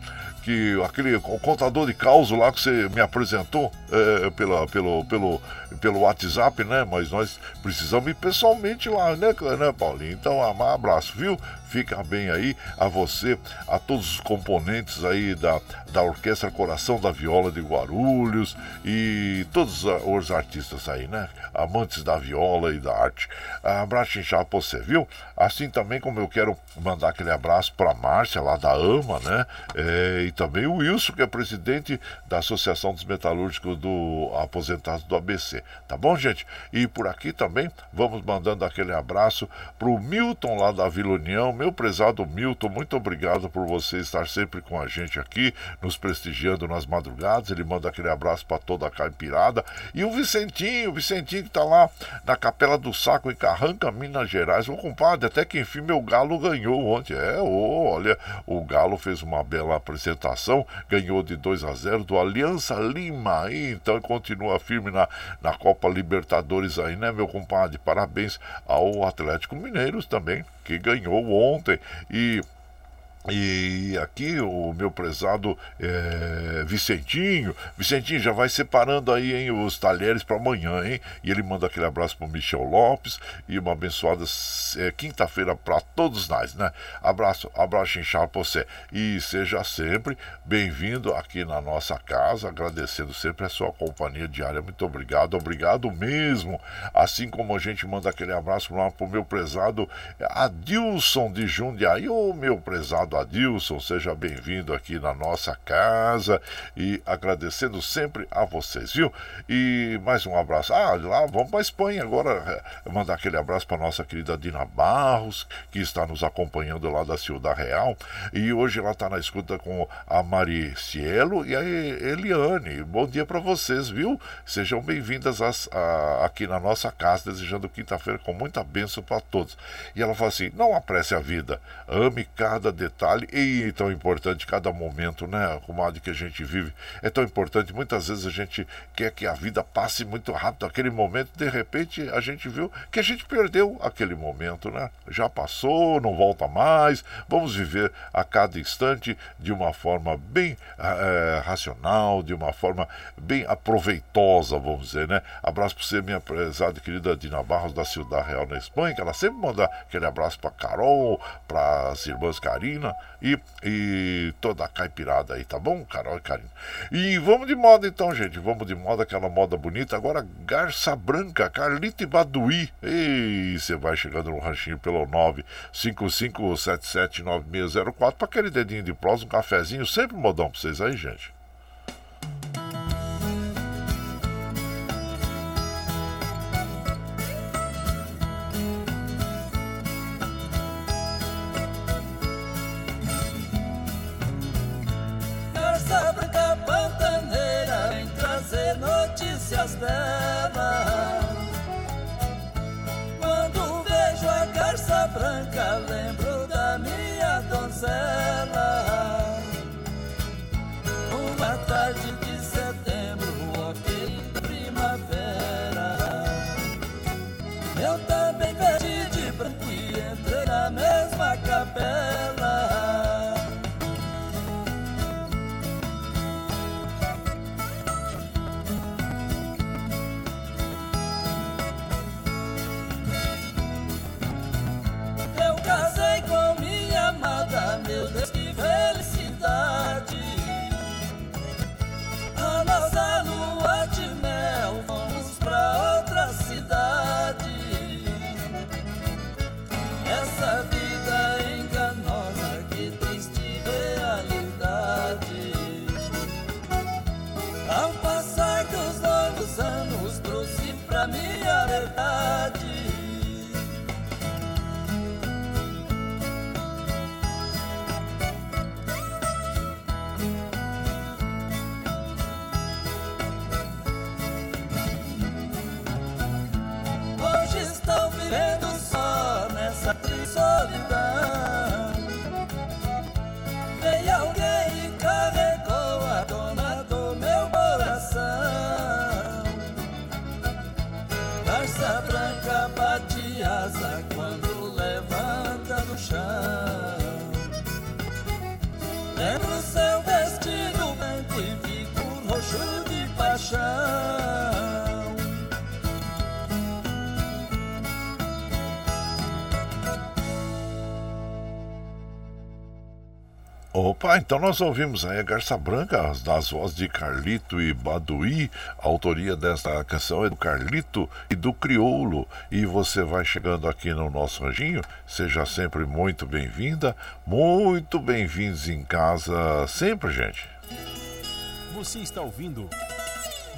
Speaker 1: que aquele o contador de caos lá que você me apresentou é, pela, pelo, pelo, pelo WhatsApp, né? Mas nós precisamos ir pessoalmente lá, né, né Paulinho? Então, um abraço, viu? Fica bem aí a você, a todos os componentes aí da, da Orquestra Coração da Viola de Guarulhos e todos os artistas aí, né? Amantes da viola e da arte. Abraço inchado pra você, viu? Assim também como eu quero mandar aquele abraço pra Márcia lá da AMA, né? É, e também o Wilson, que é presidente da Associação dos Metalúrgicos do Aposentados do ABC. Tá bom, gente? E por aqui também vamos mandando aquele abraço pro Milton lá da Vila União meu prezado Milton, muito obrigado por você estar sempre com a gente aqui, nos prestigiando nas madrugadas. Ele manda aquele abraço para toda a caipirada. E o Vicentinho, o Vicentinho que está lá na Capela do Saco, em Carranca, Minas Gerais. Ô, compadre, até que enfim meu Galo ganhou ontem. É, olha, o Galo fez uma bela apresentação, ganhou de 2 a 0 do Aliança Lima. Aí, então continua firme na, na Copa Libertadores aí, né, meu compadre? Parabéns ao Atlético Mineiros também que ganhou ontem. E e aqui o meu prezado é, Vicentinho, Vicentinho já vai separando aí hein, os talheres para amanhã, hein? E ele manda aquele abraço para Michel Lopes e uma abençoada é, quinta-feira para todos nós, né? Abraço, abraço inchado para você e seja sempre bem-vindo aqui na nossa casa, agradecendo sempre a sua companhia diária. Muito obrigado, obrigado mesmo. Assim como a gente manda aquele abraço lá pro meu prezado Adilson de Jundiaí, ô meu prezado Adilson, seja bem-vindo aqui na nossa casa e agradecendo sempre a vocês, viu? E mais um abraço. Ah, lá vamos para Espanha agora, mandar aquele abraço para nossa querida Dina Barros, que está nos acompanhando lá da Ciudad Real. E hoje ela está na escuta com a Maricielo e a Eliane. Bom dia para vocês, viu? Sejam bem-vindas aqui na nossa casa, desejando quinta-feira com muita bênção para todos. E ela fala assim: não apresse a vida, ame cada detalhe detalhe e tão importante cada momento, né, comadre, que a gente vive. É tão importante, muitas vezes a gente quer que a vida passe muito rápido, aquele momento, de repente a gente viu que a gente perdeu aquele momento, né? Já passou, não volta mais. Vamos viver a cada instante de uma forma bem é, racional, de uma forma bem aproveitosa, vamos dizer, né? Abraço para você, minha prezada querida Dina Barros da Ciudad Real na Espanha, que ela sempre manda aquele abraço para Carol, para as irmãs Karina, e, e toda a caipirada aí, tá bom, Carol e Karina? E vamos de moda então, gente. Vamos de moda, aquela moda bonita. Agora, Garça Branca, Carlita e Baduí. E você vai chegando no ranchinho pelo 955779604 para aquele dedinho de prosa, um cafezinho. Sempre modão pra vocês aí, gente. the então nós ouvimos aí a Garça Branca, das vozes de Carlito e Baduí. A autoria desta canção é do Carlito e do Crioulo. E você vai chegando aqui no nosso anjinho, seja sempre muito bem-vinda, muito bem-vindos em casa sempre, gente.
Speaker 4: Você está ouvindo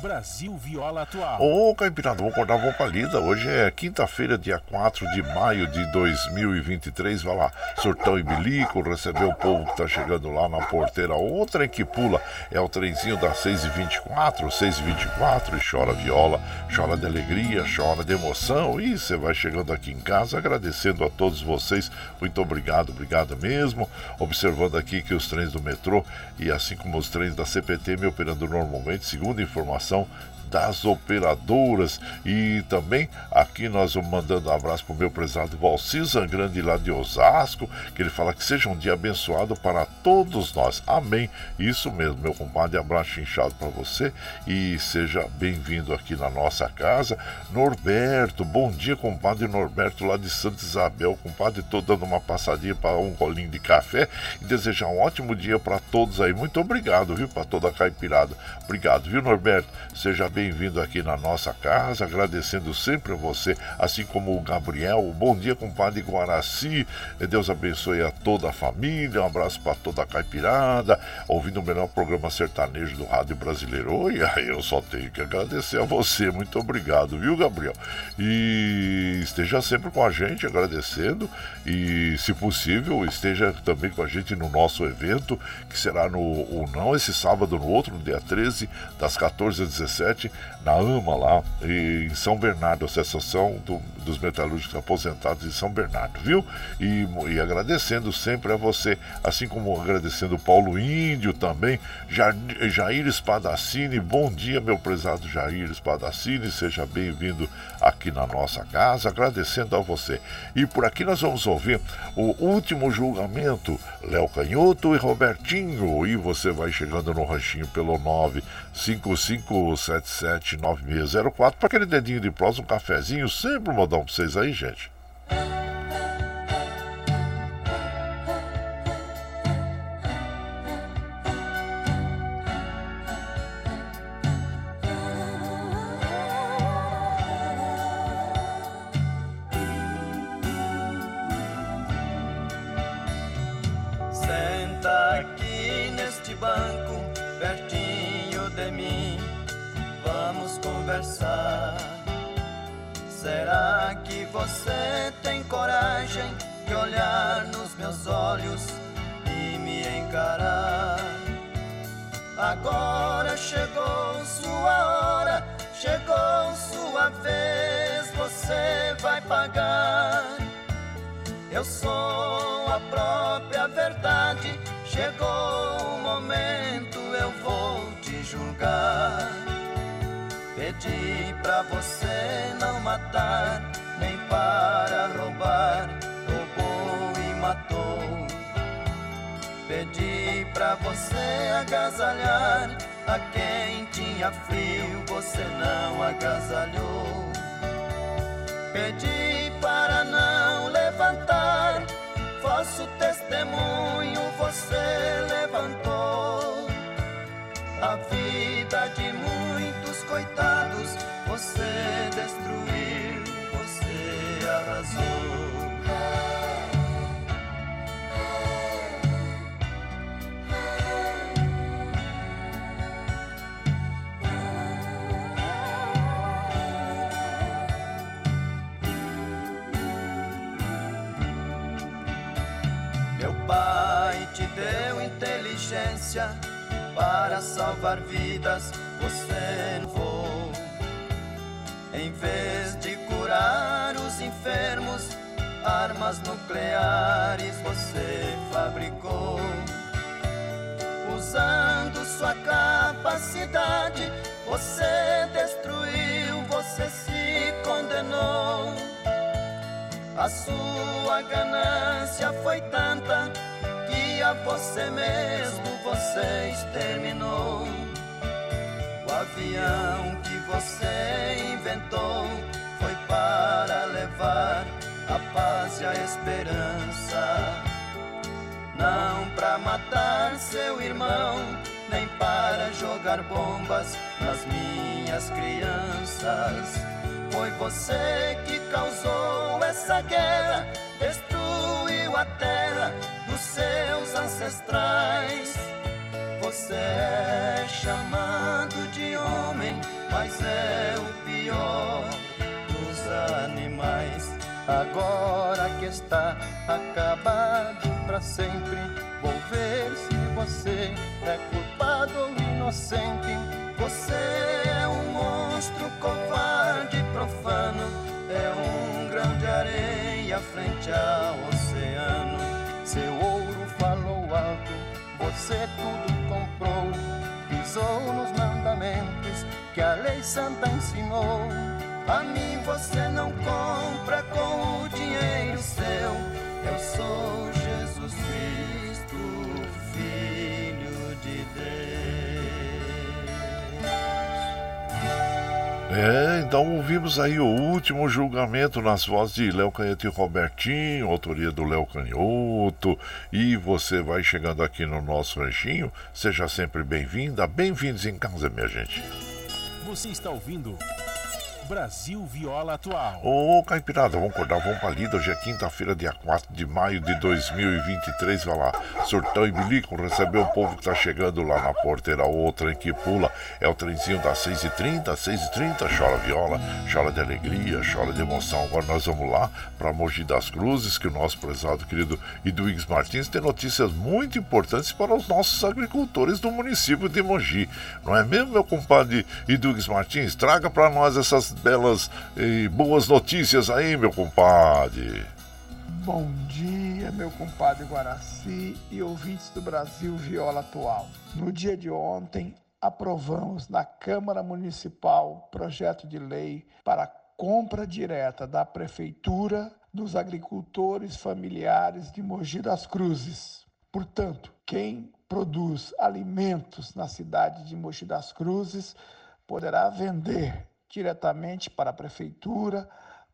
Speaker 4: Brasil Viola Atual.
Speaker 1: Ô, Caipirada, vamos acordar uma palida. Hoje é quinta-feira, dia 4 de maio de 2023. Vai lá, surtão e bilico, receber o povo que tá chegando lá na porteira. Outra que pula é o trenzinho das 6h24, 6h24, e chora viola, chora de alegria, chora de emoção. E você vai chegando aqui em casa agradecendo a todos vocês. Muito obrigado, obrigado mesmo. Observando aqui que os trens do metrô e assim como os trens da CPT me operando normalmente, segundo informação So das operadoras. E também aqui nós vamos mandando um abraço para o meu prezado Valci Zangrande lá de Osasco, que ele fala que seja um dia abençoado para todos nós. Amém. Isso mesmo, meu compadre. Abraço inchado para você e seja bem-vindo aqui na nossa casa. Norberto, bom dia, compadre Norberto lá de Santa Isabel. Compadre, estou dando uma passadinha para um rolinho de café e desejar um ótimo dia para todos aí. Muito obrigado, viu, para toda a caipirada. Obrigado, viu, Norberto? Seja bem-vindo aqui na nossa casa, agradecendo sempre a você, assim como o Gabriel. Bom dia, compadre Guaraci. Deus abençoe a toda a família. Um abraço para toda a caipirada, ouvindo o melhor programa sertanejo do Rádio Brasileiro. Aí eu só tenho que agradecer a você. Muito obrigado, viu, Gabriel? E esteja sempre com a gente, agradecendo. E, se possível, esteja também com a gente no nosso evento, que será no, ou não esse sábado, no outro, no dia 13, das 14 às 17, na AMA lá, em São Bernardo, Associação do, dos Metalúrgicos Aposentados de São Bernardo, viu? E, e agradecendo sempre a você, assim como agradecendo o Paulo Índio também, Jair, Jair Espadacini, bom dia, meu prezado Jair Espadacini, seja bem-vindo aqui na nossa casa, agradecendo a você. E por aqui nós vamos ouvir o último julgamento, Léo Canhoto e Robertinho, e você vai chegando no ranchinho pelo 955779604 para aquele dedinho de prosa, um cafezinho, sempre um modão para vocês aí, gente.
Speaker 6: Você tem coragem de olhar nos meus olhos e me encarar? Agora chegou sua hora, chegou sua vez, você vai pagar. Eu sou a própria verdade. Chegou o momento, eu vou te julgar. Pedi pra você não matar, para roubar. Roubou e matou. Pedi pra você agasalhar a quem tinha frio, você não agasalhou. Pedi para não levantar, vosso testemunho você levantou. A vida de muitos coitados inteligência para salvar vidas, você voou. Em vez de curar os enfermos, armas nucleares você fabricou. Usando sua capacidade, você destruiu, você se condenou. A sua ganância foi tanta você mesmo você exterminou. O avião que você inventou foi para levar a paz e a esperança. não pra matar seu irmão, nem para jogar bombas nas minhas crianças. Foi você que causou essa guerra, destruiu a terra seus ancestrais. Você é chamado de homem, mas é o pior dos animais. Agora que está acabado para sempre, vou ver se você é culpado ou inocente. Você é um monstro covarde, profano, é um grão de areia frente ao oceano. Você tudo comprou, pisou nos mandamentos que a lei santa ensinou. A mim você não compra com o dinheiro seu. Eu sou Jesus Cristo, Filho
Speaker 1: É, então ouvimos aí o último julgamento nas vozes de Léo Canhoto e Robertinho, autoria do Léo Canhoto. E você vai chegando aqui no nosso ranchinho, seja sempre bem-vinda, bem-vindos em casa, minha gente.
Speaker 4: Você está ouvindo Brasil Viola Atual.
Speaker 1: Ô, Caipirada, vamos acordar, vamos pra lida. Hoje é quinta-feira, dia 4 de maio de 2023. Vai lá, surtão e bilico, recebeu o povo que tá chegando lá na porteira. O trem que pula é o trenzinho das 6h30, 6h30. Chora viola, chora de alegria, chora de emoção. Agora nós vamos lá pra Mogi das Cruzes, que o nosso prezado querido Eduígues Martins tem notícias muito importantes para os nossos agricultores do município de Mogi. Não é mesmo, meu compadre Eduígues Martins? Traga para nós essas belas e boas notícias aí, meu compadre.
Speaker 8: Bom dia, meu compadre Guaraci e ouvintes do Brasil Viola Atual. No dia de ontem, aprovamos na Câmara Municipal projeto de lei para compra direta da Prefeitura dos agricultores familiares de Mogi das Cruzes. Portanto, quem produz alimentos na cidade de Mogi das Cruzes poderá vender diretamente para a prefeitura,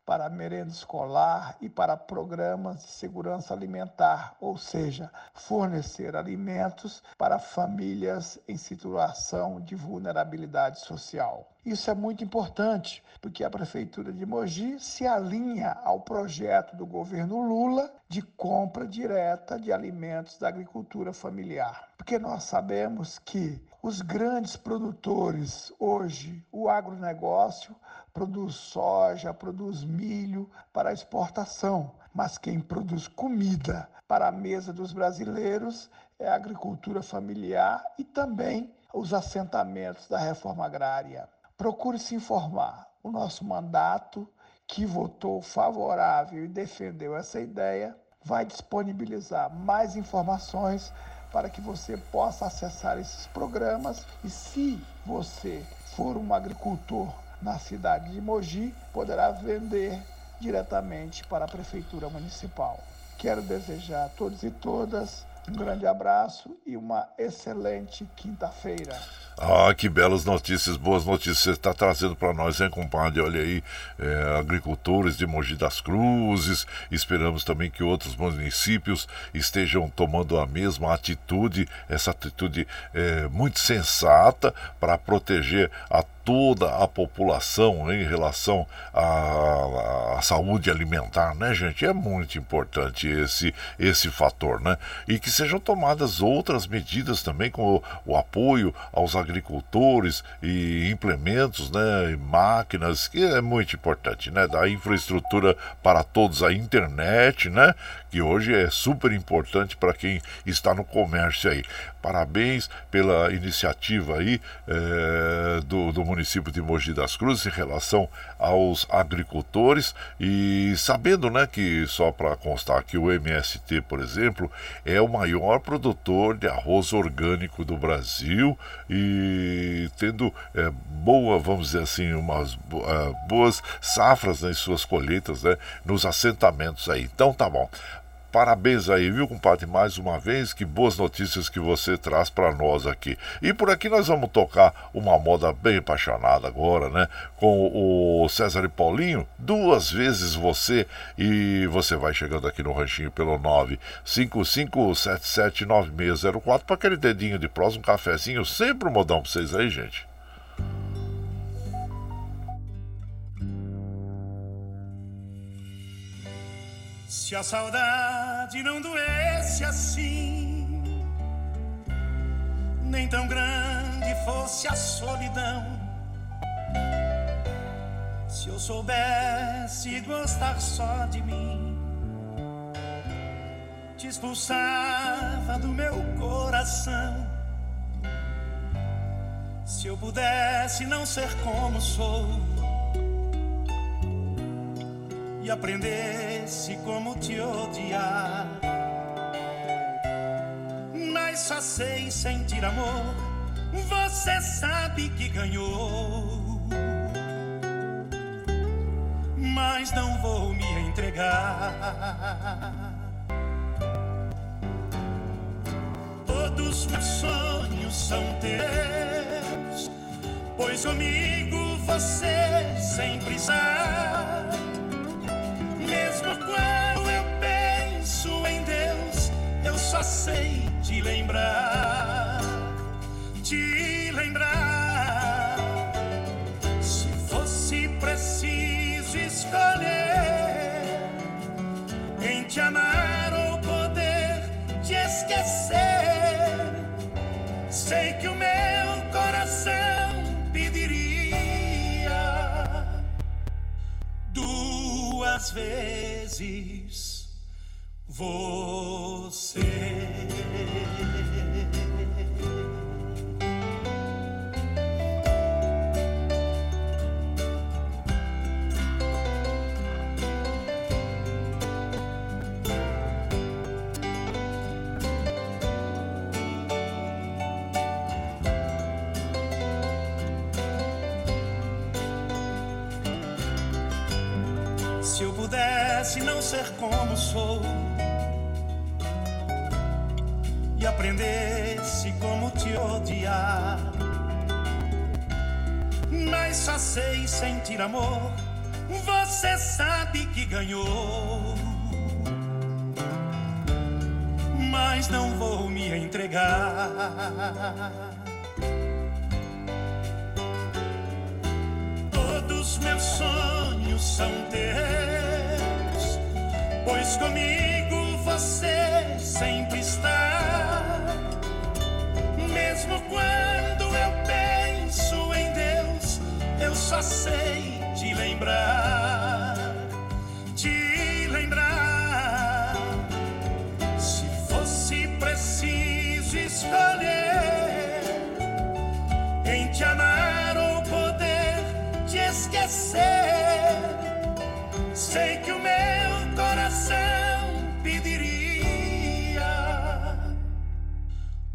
Speaker 8: para a merenda escolar e para programas de segurança alimentar, ou seja, fornecer alimentos para famílias em situação de vulnerabilidade social. Isso é muito importante, porque a prefeitura de Mogi se alinha ao projeto do governo Lula de compra direta de alimentos da agricultura familiar. Porque nós sabemos que os grandes produtores hoje, o agronegócio, produz soja, produz milho para exportação, mas quem produz comida para a mesa dos brasileiros é a agricultura familiar e também os assentamentos da reforma agrária. Procure se informar. O nosso mandato, que votou favorável e defendeu essa ideia, vai disponibilizar mais informações para que você possa acessar esses programas e se você for um agricultor na cidade de Mogi, poderá vender diretamente para a prefeitura municipal. Quero desejar a todos e todas um grande abraço e uma excelente quinta-feira.
Speaker 1: Ah, que belas notícias, boas notícias você está trazendo para nós, hein, compadre? Olha aí, é, agricultores de Mogi das Cruzes. Esperamos também que outros municípios estejam tomando a mesma atitude, essa atitude é, muito sensata para proteger a toda a população em relação à, à, saúde alimentar, né, gente? É muito importante esse, esse fator, né? E que sejam tomadas outras medidas também, com o, o apoio aos agricultores e implementos, né, e máquinas, que é muito importante, né? Da infraestrutura para todos, a internet, né? Que hoje é super importante para quem está no comércio aí. Parabéns pela iniciativa aí é, do, do município de Mogi das Cruzes em relação aos agricultores e sabendo, né, que só para constar que o MST, por exemplo, é o maior produtor de arroz orgânico do Brasil e tendo é, boa, vamos dizer assim, umas boas safras nas suas colheitas, né, nos assentamentos aí. Então tá bom. Parabéns aí, viu, compadre? Mais uma vez, que boas notícias que você traz para nós aqui. E por aqui nós vamos tocar uma moda bem apaixonada agora, né? Com o César e Paulinho, duas vezes você. E você vai chegando aqui no ranchinho pelo 955779604 para aquele dedinho de prós, um cafezinho, sempre um modão para vocês aí, gente.
Speaker 9: Se a saudade não doesse assim, nem tão grande fosse a solidão. Se eu soubesse gostar só de mim, te expulsava do meu coração. Se eu pudesse não ser como sou e aprendesse como te odiar. Mas só sei sentir amor, você sabe que ganhou. Mas não vou me entregar. Todos meus sonhos são teus, pois comigo você sempre está quando eu penso em Deus, eu só sei te lembrar, duas vezes você. Sentir amor, você sabe que ganhou. Mas não vou me entregar. Todos meus sonhos são teus, pois comigo você sempre está. Mesmo quando eu só sei te lembrar, te lembrar. Se fosse preciso escolher em te amar ou poder te esquecer, sei que o meu coração pediria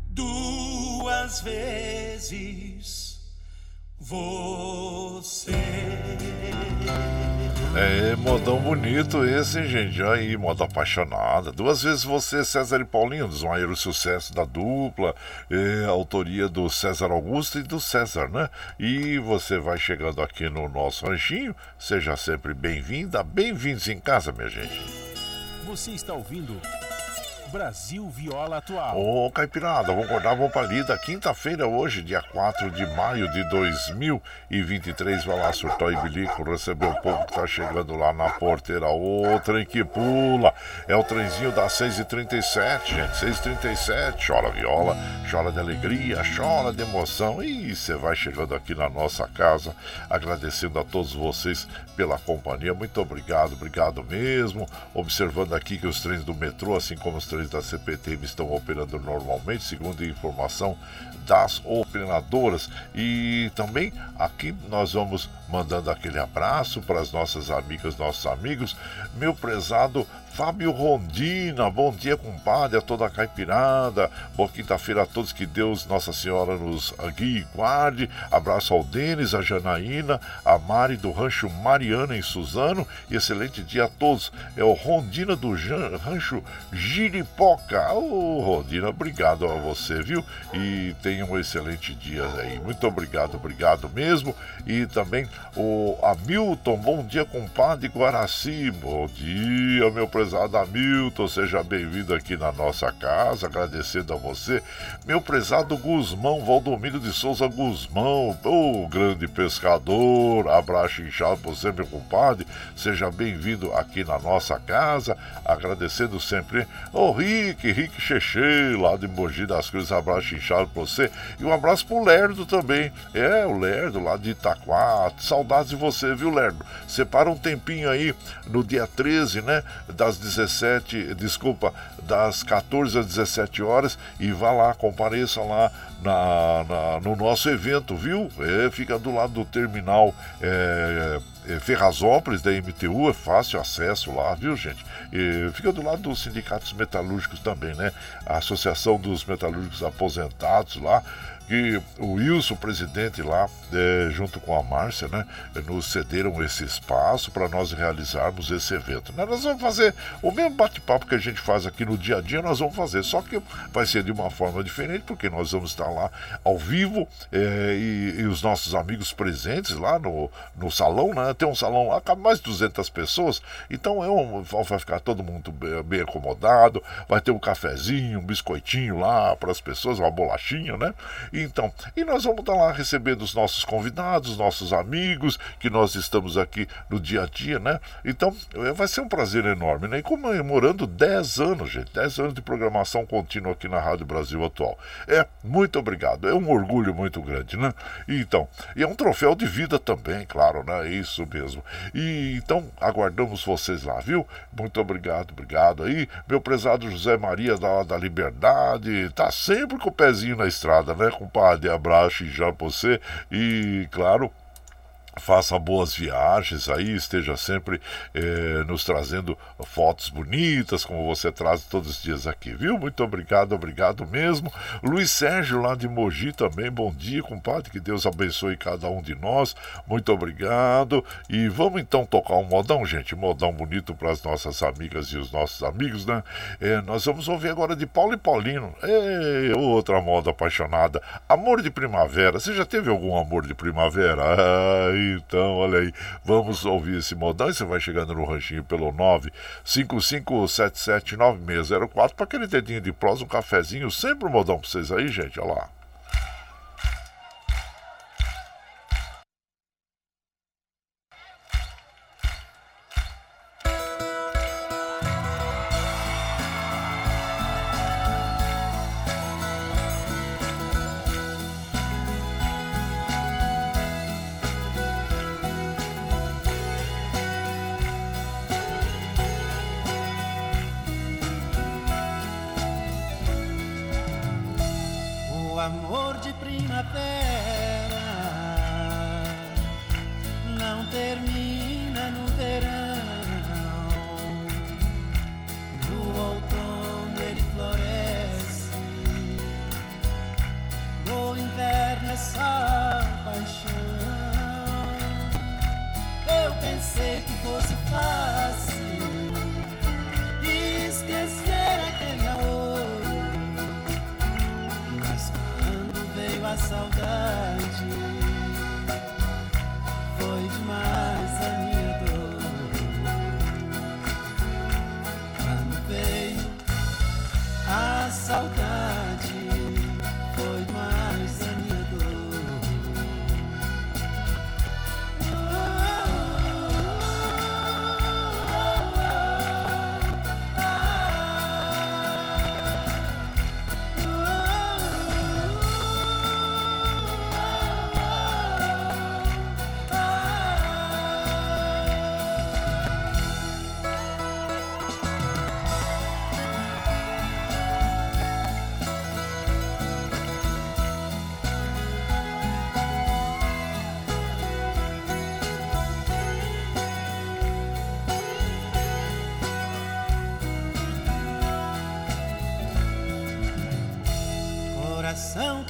Speaker 9: duas vezes você.
Speaker 1: É, modão bonito esse, hein, gente? Aí, moda apaixonada. Duas vezes você, César e Paulinho, dos maiores sucessos da dupla, é, autoria do César Augusto e do César, né? E você vai chegando aqui no nosso ranchinho, seja sempre bem-vinda, bem-vindos em casa, minha gente.
Speaker 4: Você está ouvindo Brasil Viola Atual.
Speaker 1: Ô, Caipirada, vamos acordar, vamos pra lida. Quinta-feira, hoje, dia 4 de maio de 2023. Vai lá, surtou e bilico, receber o povo que tá chegando lá na porteira. Ô, trem que pula. É o trenzinho das 6h37, gente. 6h37. Chora viola, chora de alegria, chora de emoção. E você vai chegando aqui na nossa casa, agradecendo a todos vocês pela companhia. Muito obrigado, obrigado mesmo. Observando aqui que os trens do metrô, assim como os trens da CPTM estão operando normalmente, segundo a informação das operadoras. E também aqui nós vamos mandando aquele abraço para as nossas amigas, nossos amigos. Meu prezado Fábio Rondina, bom dia, compadre, a toda a caipirada. Boa quinta-feira a todos, que Deus, Nossa Senhora, nos guie e guarde. Abraço ao Denis, a Janaína, a Mari do Rancho Mariana em Suzano. E excelente dia a todos. É o Rondina do Jan, Rancho Giripoca. Ô, oh, Rondina, obrigado a você, viu? E tenha um excelente dia aí. Muito obrigado, obrigado mesmo. E também o Hamilton, bom dia, compadre Guaraci. Bom dia, meu presidente prezado Hamilton, seja bem-vindo aqui na nossa casa, agradecendo a você. Meu prezado Guzmão, Valdomiro de Souza Guzmão, o grande pescador, abraço inchado por você, meu compadre, seja bem-vindo aqui na nossa casa, agradecendo sempre o Rick, Rick Cheche, lá de Mogi das Cruzes, abraço inchado por você, e um abraço pro Lerdo também, é, o Lerdo lá de Itaquá, saudades de você, viu, Lerdo? Separa um tempinho aí no dia 13, né, das das 17, desculpa, das 14 às 17 horas e vá lá, compareça lá na, na no nosso evento, viu? É, fica do lado do terminal é, é, Ferrazópolis da MTU, é fácil acesso lá, viu, gente? E fica do lado dos sindicatos metalúrgicos também, né? A Associação dos Metalúrgicos Aposentados lá que o Wilson, presidente lá, é, junto com a Márcia, né, nos cederam esse espaço para nós realizarmos esse evento. Né? Nós vamos fazer o mesmo bate-papo que a gente faz aqui no dia a dia, nós vamos fazer, só que vai ser de uma forma diferente, porque nós vamos estar lá ao vivo é, e, e, os nossos amigos presentes lá no, no salão, né? Tem um salão lá, mais de 200 pessoas, então é um, vai ficar todo mundo bem, bem acomodado, vai ter um cafezinho, um biscoitinho lá para as pessoas, uma bolachinha, né? Então, e nós vamos estar lá recebendo os nossos convidados, nossos amigos, que nós estamos aqui no dia a dia, né? Então, é, vai ser um prazer enorme, né? E comemorando 10 anos, gente, 10 anos de programação contínua aqui na Rádio Brasil Atual. É, muito obrigado, é um orgulho muito grande, né? Então, e é um troféu de vida também, claro, né? Isso mesmo. E então, aguardamos vocês lá, viu? Muito obrigado, obrigado aí. Meu prezado José Maria da, da Liberdade, tá sempre com o pezinho na estrada, né? Compadre. Abraço já você e, claro, faça boas viagens aí, esteja sempre eh, nos trazendo fotos bonitas, como você traz todos os dias aqui, viu? Muito obrigado, obrigado mesmo. Luiz Sérgio, lá de Mogi também, bom dia, compadre, que Deus abençoe cada um de nós, muito obrigado. E vamos então tocar um modão, gente, modão bonito para as nossas amigas e os nossos amigos, né? Eh, nós vamos ouvir agora de Paulo e Paulino, é, outra moda apaixonada, Amor de Primavera. Você já teve algum amor de primavera? Ai, então, olha aí, vamos ouvir esse modão e você vai chegando no ranchinho pelo 955779604 para aquele dedinho de prosa, um cafezinho, sempre um modão para vocês aí, gente, olha lá.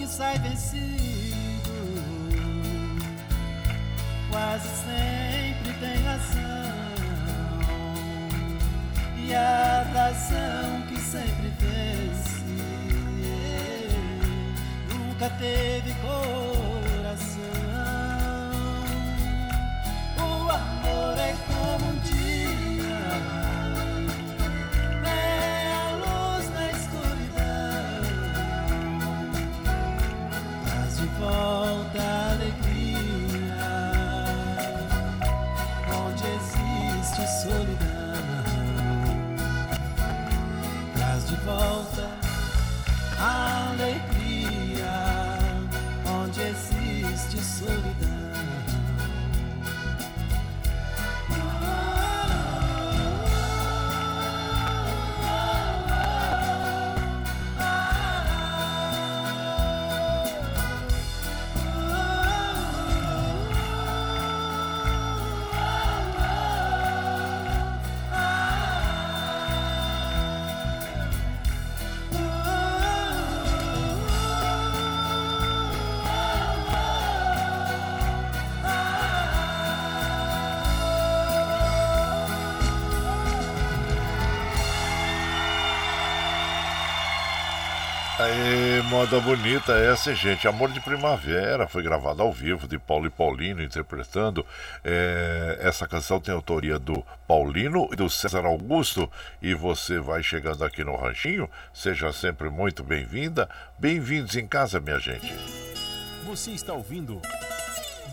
Speaker 10: Que sai vencido
Speaker 1: moda bonita essa, hein, gente. Amor de Primavera foi gravado ao vivo de Paulo e Paulino interpretando. É, essa canção tem autoria do Paulino e do César Augusto. E você vai chegando aqui no Ranchinho, seja sempre muito bem-vinda. Bem-vindos em casa, minha gente.
Speaker 4: Você está ouvindo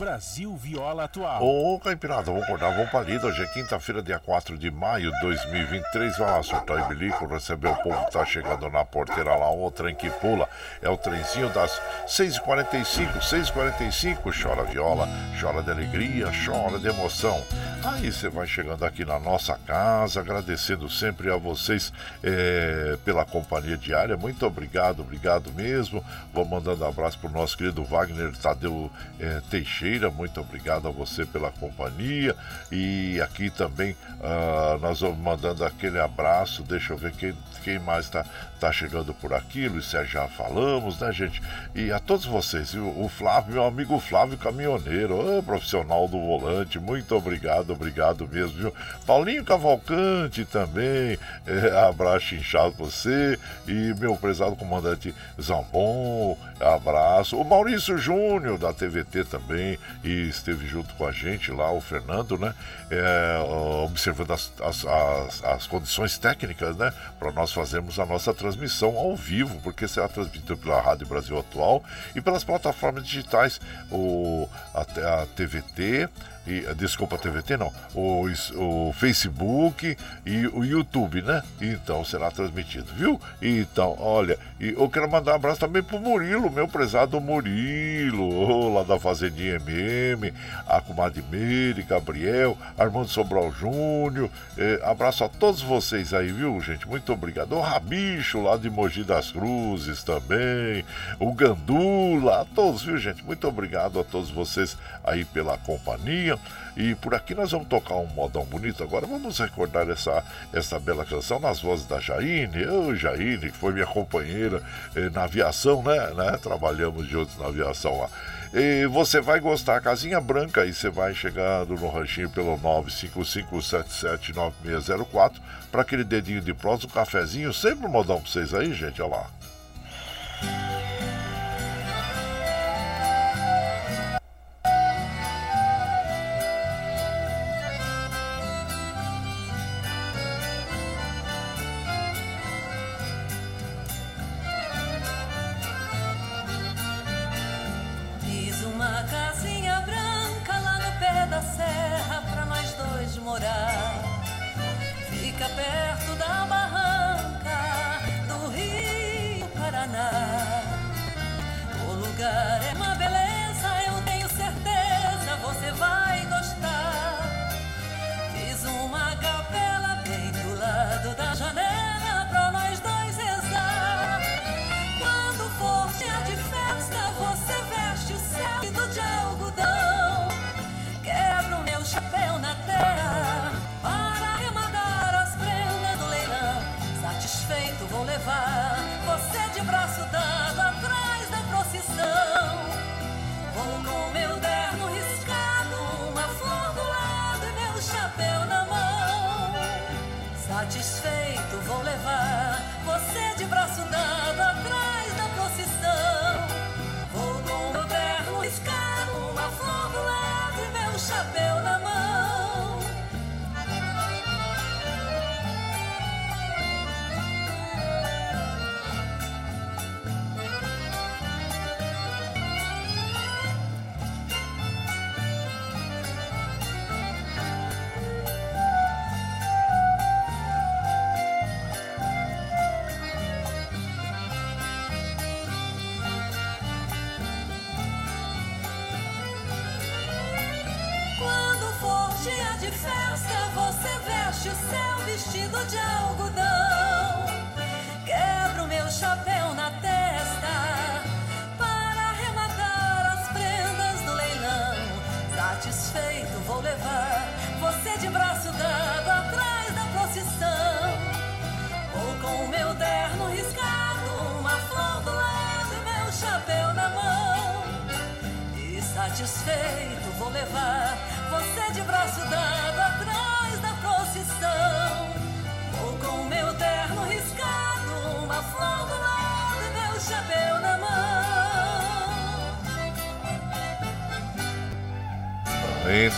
Speaker 4: Brasil Viola Atual.
Speaker 1: Ô, Caipirada, vamos acordar, vamos pra lida. Hoje é quinta-feira, dia 4 de maio de 2023. Vai lá, soltar o bilico, receber o povo que tá chegando na porteira lá, o trem que pula. É o trenzinho das 6h45, 6h45. Chora viola, chora de alegria, chora de emoção. Aí você vai chegando aqui na nossa casa, agradecendo sempre a vocês é, pela companhia diária. Muito obrigado, obrigado mesmo. Vou mandando abraço pro nosso querido Wagner Tadeu é, Teixeira. Muito obrigado a você pela companhia. E aqui também ah, nós vamos mandando aquele abraço. Deixa eu ver quem, quem mais está tá chegando por aqui. Luiz Sérgio já falamos, né, gente? E a todos vocês, o Flávio, meu amigo Flávio Caminhoneiro, ô, profissional do volante, muito obrigado, obrigado mesmo, viu? Paulinho Cavalcante também, é, abraço inchado você. E meu prezado comandante Zambon, abraço. O Maurício Júnior, da TVT também, e esteve junto com a gente lá, o Fernando, né? É, observando as, as, as, as condições técnicas, né? Para nós fazermos a nossa transmissão ao vivo, porque será transmitido pela Rádio Brasil Atual e pelas plataformas digitais, o, a, a TVT, e, desculpa, a TVT não, o, o Facebook e o YouTube, né? Então será transmitido, viu? Então, olha, e eu quero mandar um abraço também pro Murilo, meu prezado Murilo, lá da Fazendinha MM, a comadre Meire, Gabriel, Armando Sobral Júnior, eh, abraço a todos vocês aí, viu, gente? Muito obrigado. O Rabicho, lá de Mogi das Cruzes também, o Gandula, a todos, viu, gente? Muito obrigado a todos vocês aí pela companhia. E por aqui nós vamos tocar um modão bonito. Agora vamos recordar essa, essa bela canção nas vozes da Jaine. Ô, Jaine, que foi minha companheira eh, na aviação, né? né? Trabalhamos juntos na aviação lá. E você vai gostar, Casinha Branca, aí você vai chegando no ranchinho pelo 955779604 para aquele dedinho de prosa, um cafezinho, sempre um modão pra vocês aí, gente, olha lá.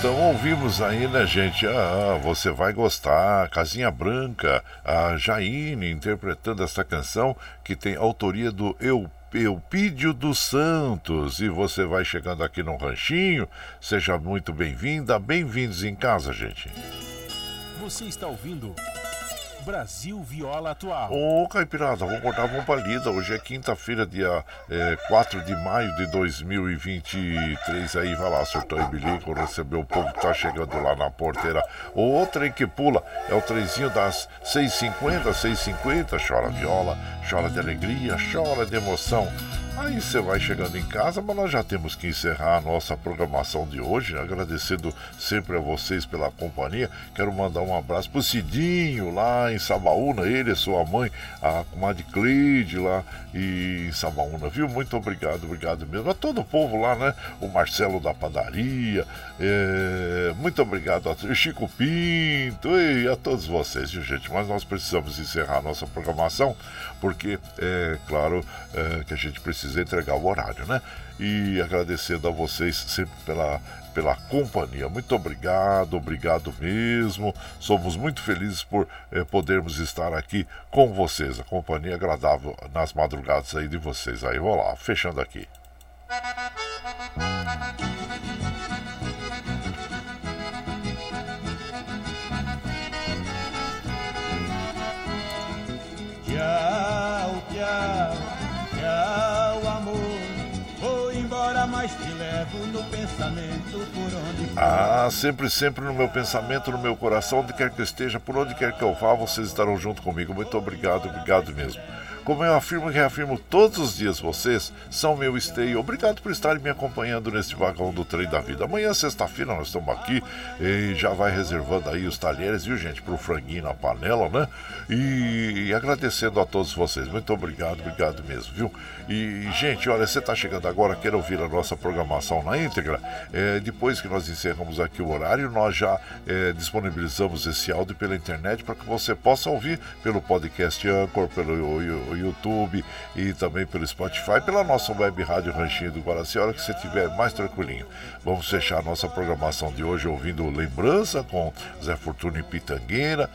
Speaker 1: Então ouvimos aí, né, gente? Ah, você vai gostar. Casinha Branca, a Jaine interpretando essa canção que tem autoria do Eu Eupídio dos Santos. E você vai chegando aqui no Ranchinho. Seja muito bem-vinda, bem-vindos em casa, gente.
Speaker 4: Você está ouvindo Brasil Viola Atual.
Speaker 1: Ô, Caipirada, vamos cortar uma palida. Hoje é quinta-feira, dia é, 4 de maio de 2023. Aí vai lá, surtou e bilico, recebeu o povo que tá chegando lá na porteira. O outro trem que pula é o trenzinho das 6h50, 6h50. Chora viola, chora de alegria, chora de emoção. Aí você vai chegando em casa, mas nós já temos que encerrar a nossa programação de hoje, agradecendo sempre a vocês pela companhia. Quero mandar um abraço pro Cidinho lá em Sabaúna, ele sua mãe, a comadre Cleide lá em Sabaúna, viu? Muito obrigado, obrigado mesmo. A todo o povo lá, né? O Marcelo da padaria, é... muito obrigado a Chico Pinto e a todos vocês, viu, gente? Mas nós precisamos encerrar a nossa programação, porque é claro é, que a gente precisa entregar o horário, né? E agradecendo a vocês sempre pela, pela companhia. Muito obrigado, obrigado mesmo. Somos muito felizes por eh, podermos estar aqui com vocês. A companhia agradável nas madrugadas aí de vocês. Aí, vou lá, fechando aqui. Ah, sempre, sempre no meu pensamento, no meu coração, onde quer que eu esteja, por onde quer que eu vá, vocês estarão junto comigo. Muito obrigado, obrigado mesmo. Como eu afirmo e reafirmo todos os dias, vocês são meu esteio. Obrigado por estarem me acompanhando neste vagão do trem da vida. Amanhã, sexta-feira, nós estamos aqui e já vai reservando aí os talheres, viu, gente, pro franguinho na panela, né? E, e agradecendo a todos vocês. Muito obrigado, obrigado mesmo, viu? E, gente, olha, você está chegando agora, quer ouvir a nossa programação na íntegra? É, depois que nós encerramos aqui o horário, nós já é, disponibilizamos esse áudio pela internet para que você possa ouvir pelo podcast Anchor, pelo YouTube e também pelo Spotify, pela nossa web rádio Ranchinho do Guaraci, a hora que você estiver mais tranquilinho. Vamos fechar a nossa programação de hoje ouvindo Lembrança com Zé Fortuna e Pitangueira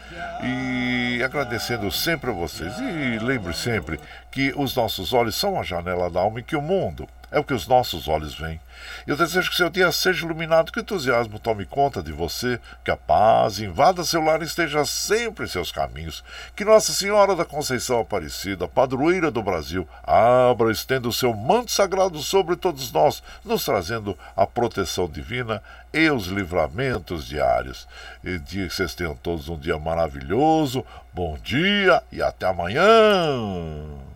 Speaker 1: e agradecendo sempre a vocês. E lembre sempre que os nossos olhos são a janela da alma e que o mundo é o que os nossos olhos veem. Eu desejo que seu dia seja iluminado, que o entusiasmo tome conta de você, que a paz invada seu lar e esteja sempre em seus caminhos. Que Nossa Senhora da Conceição Aparecida, padroeira do Brasil, abra, estenda o seu manto sagrado sobre todos nós, nos trazendo a proteção divina e os livramentos diários. E dia que vocês tenham todos um dia maravilhoso. Bom dia e até amanhã.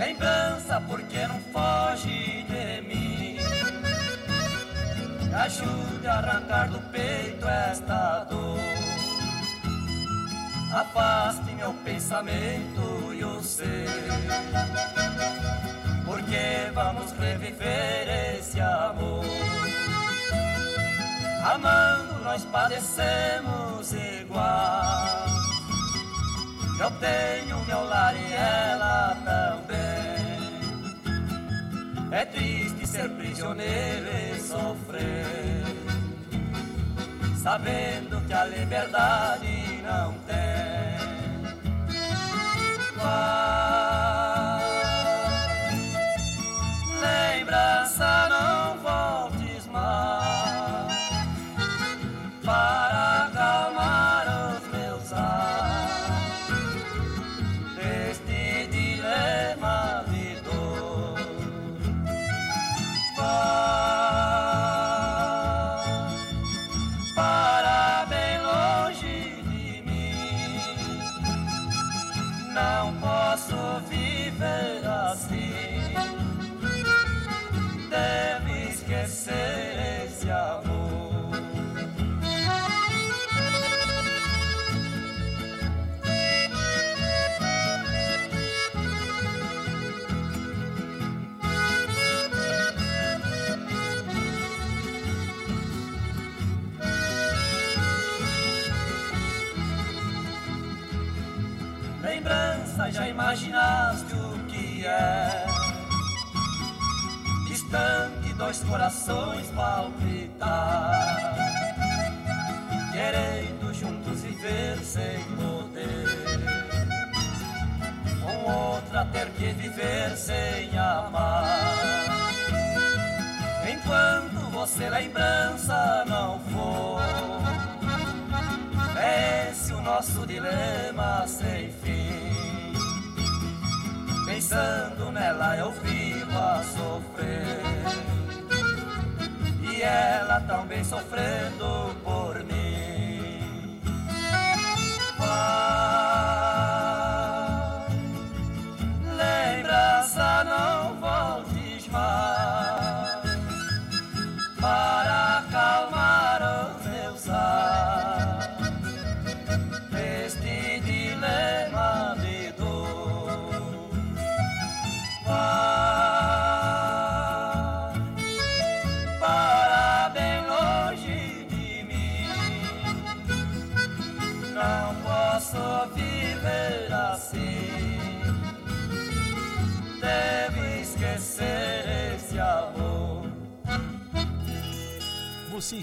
Speaker 6: Lembrança, porque não foge de mim? Me ajude a arrancar do peito esta dor. Afaste meu pensamento e o seu. Porque vamos reviver esse amor. Amando, nós padecemos igual. Eu tenho meu lar e ela também. É triste ser prisioneiro e sofrer, sabendo que a liberdade não